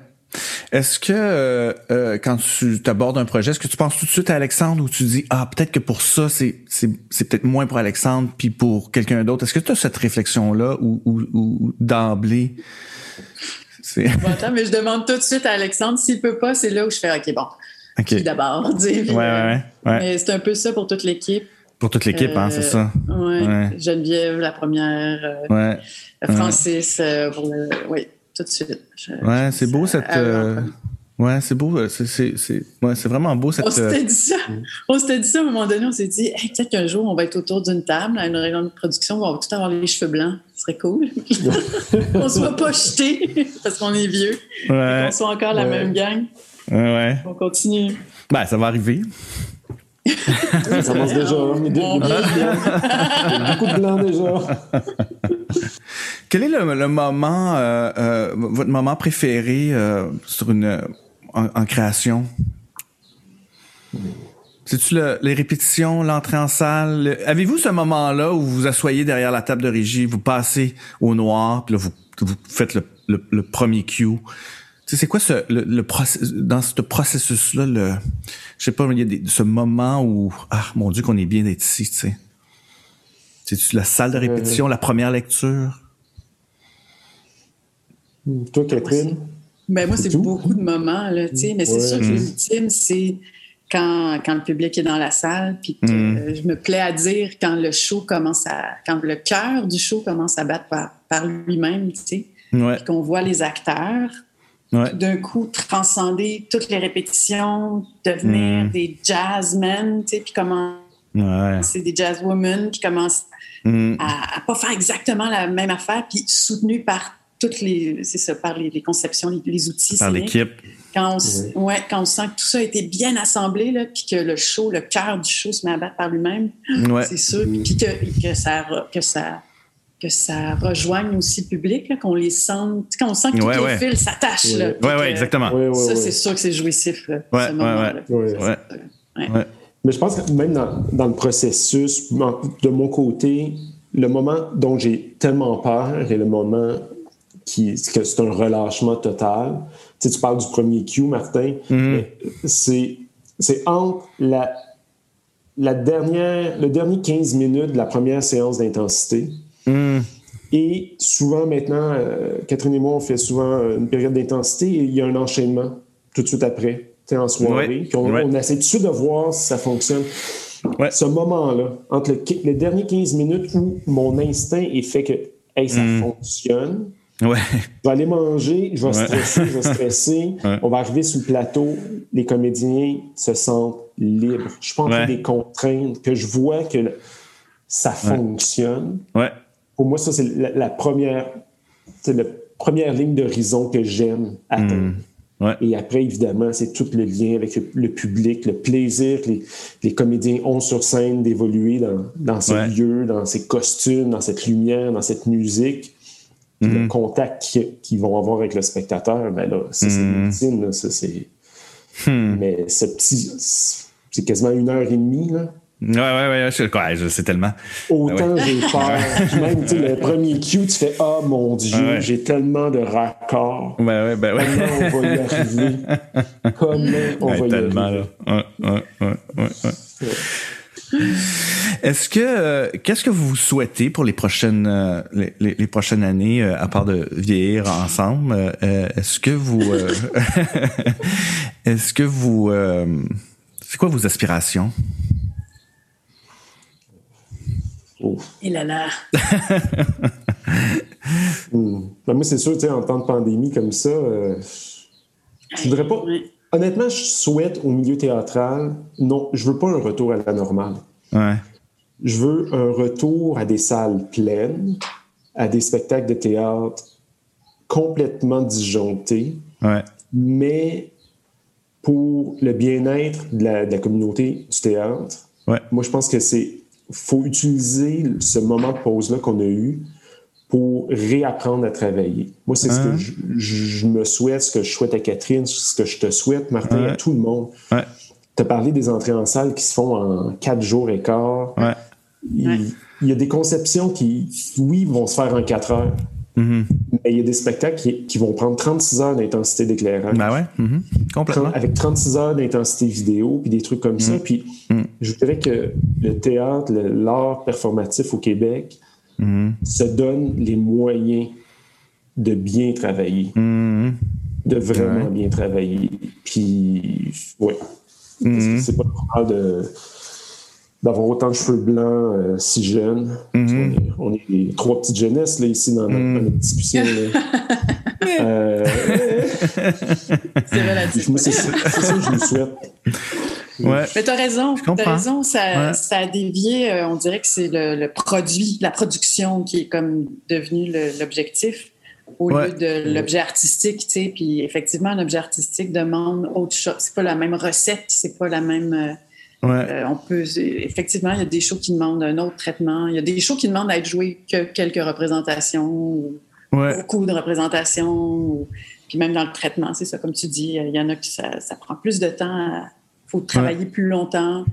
Est-ce que euh, euh, quand tu abordes un projet, est-ce que tu penses tout de suite à Alexandre ou tu dis ah peut-être que pour ça c'est c'est, peut-être moins pour Alexandre puis pour quelqu'un d'autre. Est-ce que tu as cette réflexion là ou, ou, d'emblée c'est... attends, mais je demande tout de suite à Alexandre s'il peut pas, c'est là où je fais ok bon. Ok. d'abord dire. Ouais, ouais, ouais. Mais c'est un peu ça pour toute l'équipe. Pour toute l'équipe, hein, c'est ça. Ouais. Geneviève, la première. Francis, pour le, oui tout de suite. ouais, c'est beau cette. Euh, ouais, c'est beau. Euh, c'est ouais, vraiment beau cette. On s'était dit ça. On s'était dit ça à un moment donné. On s'est dit, peut-être qu'un jour, on va être autour d'une table à une réunion de production on va tout avoir les cheveux blancs. Ce serait cool. on se va pas jeter parce qu'on est vieux. Ouais. On soit encore la même gang. Ouais, ouais. On continue. Ben, ça va arriver. ça commence déjà. Il y a beaucoup de blanc déjà. Quel est le, moment, euh, euh, votre moment préféré euh, sur une en, création? C'est-tu les répétitions, l'entrée en salle? Avez-vous ce moment-là où vous vous asseyez derrière la table de régie, vous passez au noir, puis là, vous, vous faites le, premier cue? c'est quoi ce, le, dans ce processus-là, le, je sais pas, il y a ce moment où, ah, mon Dieu, qu'on est bien d'être ici, tu sais. C'est-tu la salle de répétition, la première lecture? Toi, Catherine? Ben, moi, c'est beaucoup de moments, là, tu sais, mais c'est sûr que l'ultime, c'est quand, quand, le public est dans la salle, puis que mm. je me plais à dire quand le show commence à. quand le cœur du show commence à battre par, par lui-même, tu sais. Ouais. Puis qu'on voit les acteurs d'un coup transcender toutes les répétitions, devenir mm. des jazzmen, tu sais, puis comment. C'est des jazzwomen qui commencent mm. à, à pas faire exactement la même affaire, puis soutenus par toutes les, c'est ça, par les, conceptions, les, outils. Par l'équipe. Quand on, ouais. quand on sent que tout ça a été bien assemblé, là, puis que le show, le cœur du show se met à battre par lui-même, c'est sûr. Puis que, que, ça, que, ça, que ça rejoigne aussi le public, qu'on les sent, quand on sent que tous les fils s'attachent. Oui, oui, exactement. ça, c'est sûr que c'est jouissif, là, ce moment-là. Mais je pense que même dans, le processus, de mon côté, le moment dont j'ai tellement peur et le moment qui, que c'est un relâchement total, tu, sais, tu parles du premier Q, Martin, mm-hmm. c'est, c'est entre la, la dernière, le dernier 15 minutes de la première séance d'intensité. Mm. Et souvent maintenant, euh, Catherine et moi, on fait souvent une période d'intensité et il y a un enchaînement tout de suite après en soirée. on, essaie tout de suite de voir si ça fonctionne. Ce moment-là, entre le, les derniers 15 minutes où mon instinct est fait que hey, ça hmm. fonctionne, je vais aller manger, je vais stresser, je vais stresser. On va arriver sur le plateau, les comédiens se sentent libres. Je pense qu'il y a des contraintes, que je vois que ça fonctionne. Pour moi, ça, c'est la, première, la première ligne d'horizon que j'aime atteindre. Et après, évidemment, c'est tout le lien avec le, public, le plaisir que les, comédiens ont sur scène d'évoluer dans, dans ces lieux, dans ces costumes, dans cette lumière, dans cette musique. Le mhm. contact qu'ils vont avoir avec le spectateur, ben là, ça, c'est mm ça, c'est... Hmm. Mais ce petit... C'est quasiment une heure et demie, là. Ouais, ouais, ouais, je, quoi, je sais tellement. Autant j'ai peur. Même, tu sais, le premier cue, tu fais Ah oh, mon Dieu, j'ai tellement de raccords. Ben ouais, ben ouais. Comment on va y arriver? Comment on va y tellement, arriver? Là. Ouais, ouais, ouais, ouais. Est-ce que euh, qu'est-ce que vous souhaitez pour les prochaines euh, les, les, prochaines années euh, à part de vieillir ensemble? Est-ce que vous est-ce que vous c'est quoi vos aspirations? Et là là. Hmm. Ben, moi, c'est sûr, en temps de pandémie comme ça, euh, je voudrais pas. Honnêtement, je souhaite au milieu théâtral, non, je veux pas un retour à la normale. Je veux un retour à des salles pleines, à des spectacles de théâtre complètement disjonctés, mais pour le bien-être de la, communauté du théâtre. Moi, je pense que c'est faut utiliser ce moment de pause-là qu'on a eu pour réapprendre à travailler. Moi, c'est ce que hein? je, me souhaite, ce que je souhaite à Catherine, ce que je te souhaite, Martin, à tout le monde. Tu as parlé des entrées en salle qui se font en quatre jours et quart. Il, il, y a des conceptions qui, oui, vont se faire en quatre heures. Mm-hmm. Mais il y a des spectacles qui, vont prendre 36 heures d'intensité d'éclairage. Ben ouais, mm-hmm. complètement. Avec 36 heures d'intensité vidéo, puis des trucs comme ça. Mm-hmm. Puis je dirais que le théâtre, l'art performatif au Québec se donne les moyens de bien travailler. De vraiment bien travailler. Puis, ouais. c'est pas normal de d'avoir autant de cheveux blancs euh, si jeunes. Mhm. on, est, on, est, trois petites jeunesses là, ici dans, notre, mhm. discussion. euh, c'est relatif. C'est ça que je vous souhaite. Ouais. Mais tu as raison, as raison ça, ça, a dévié, euh, on dirait que c'est le, le, produit, la production qui est comme devenu l'objectif au lieu de l'objet artistique, tu sais. Puis effectivement, l'objet artistique demande autre chose. C'est pas la même recette, c'est pas la même euh, euh, on peut, effectivement, il y a des shows qui demandent un autre traitement. Il y a des shows qui demandent à être joués que quelques représentations ou beaucoup de représentations. puis même dans le traitement, c'est ça, comme tu dis, il y en a qui ça, prend plus de temps. Il faut travailler plus longtemps.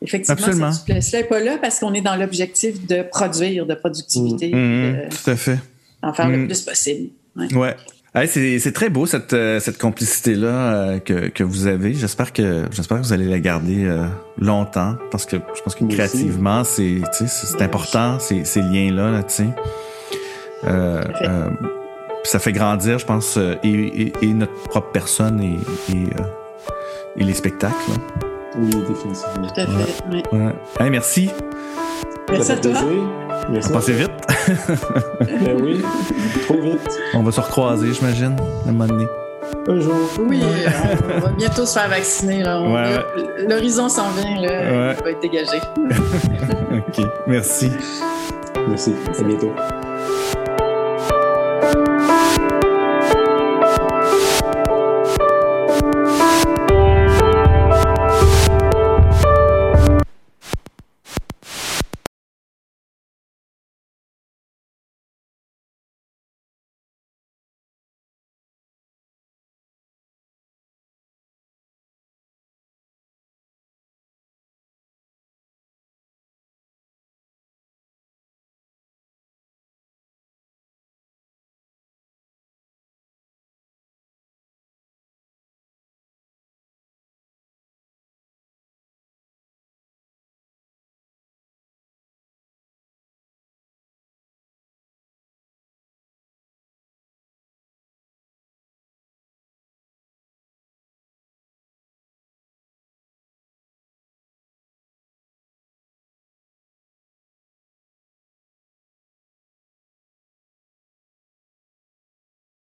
Effectivement, cette souplesse n'est pas là parce qu'on est dans l'objectif de produire, de productivité. Mmh. Mmh. tout à fait. En faire le mmh. plus possible. Ouais c'est très beau cette, euh, cette complicité-là euh, que, que vous avez. J'espère que j'espère que vous allez la garder euh, longtemps parce que je pense que créativement, c'est c'est important ces, ces liens-là, là, tu sais. Euh, ça fait grandir, je pense, et, et, notre propre personne et, et, et les spectacles. Oui, définitivement. Tout à fait. Ouais. Ouais. merci. Merci à toi. Merci. Passait vite. ben oui, trop vite. On va se recroiser, j'imagine, à un moment donné. Un jour. Oui, on va bientôt se faire vacciner. L'horizon s'en vient, là, il va être dégagé. OK, merci. Merci, à bientôt.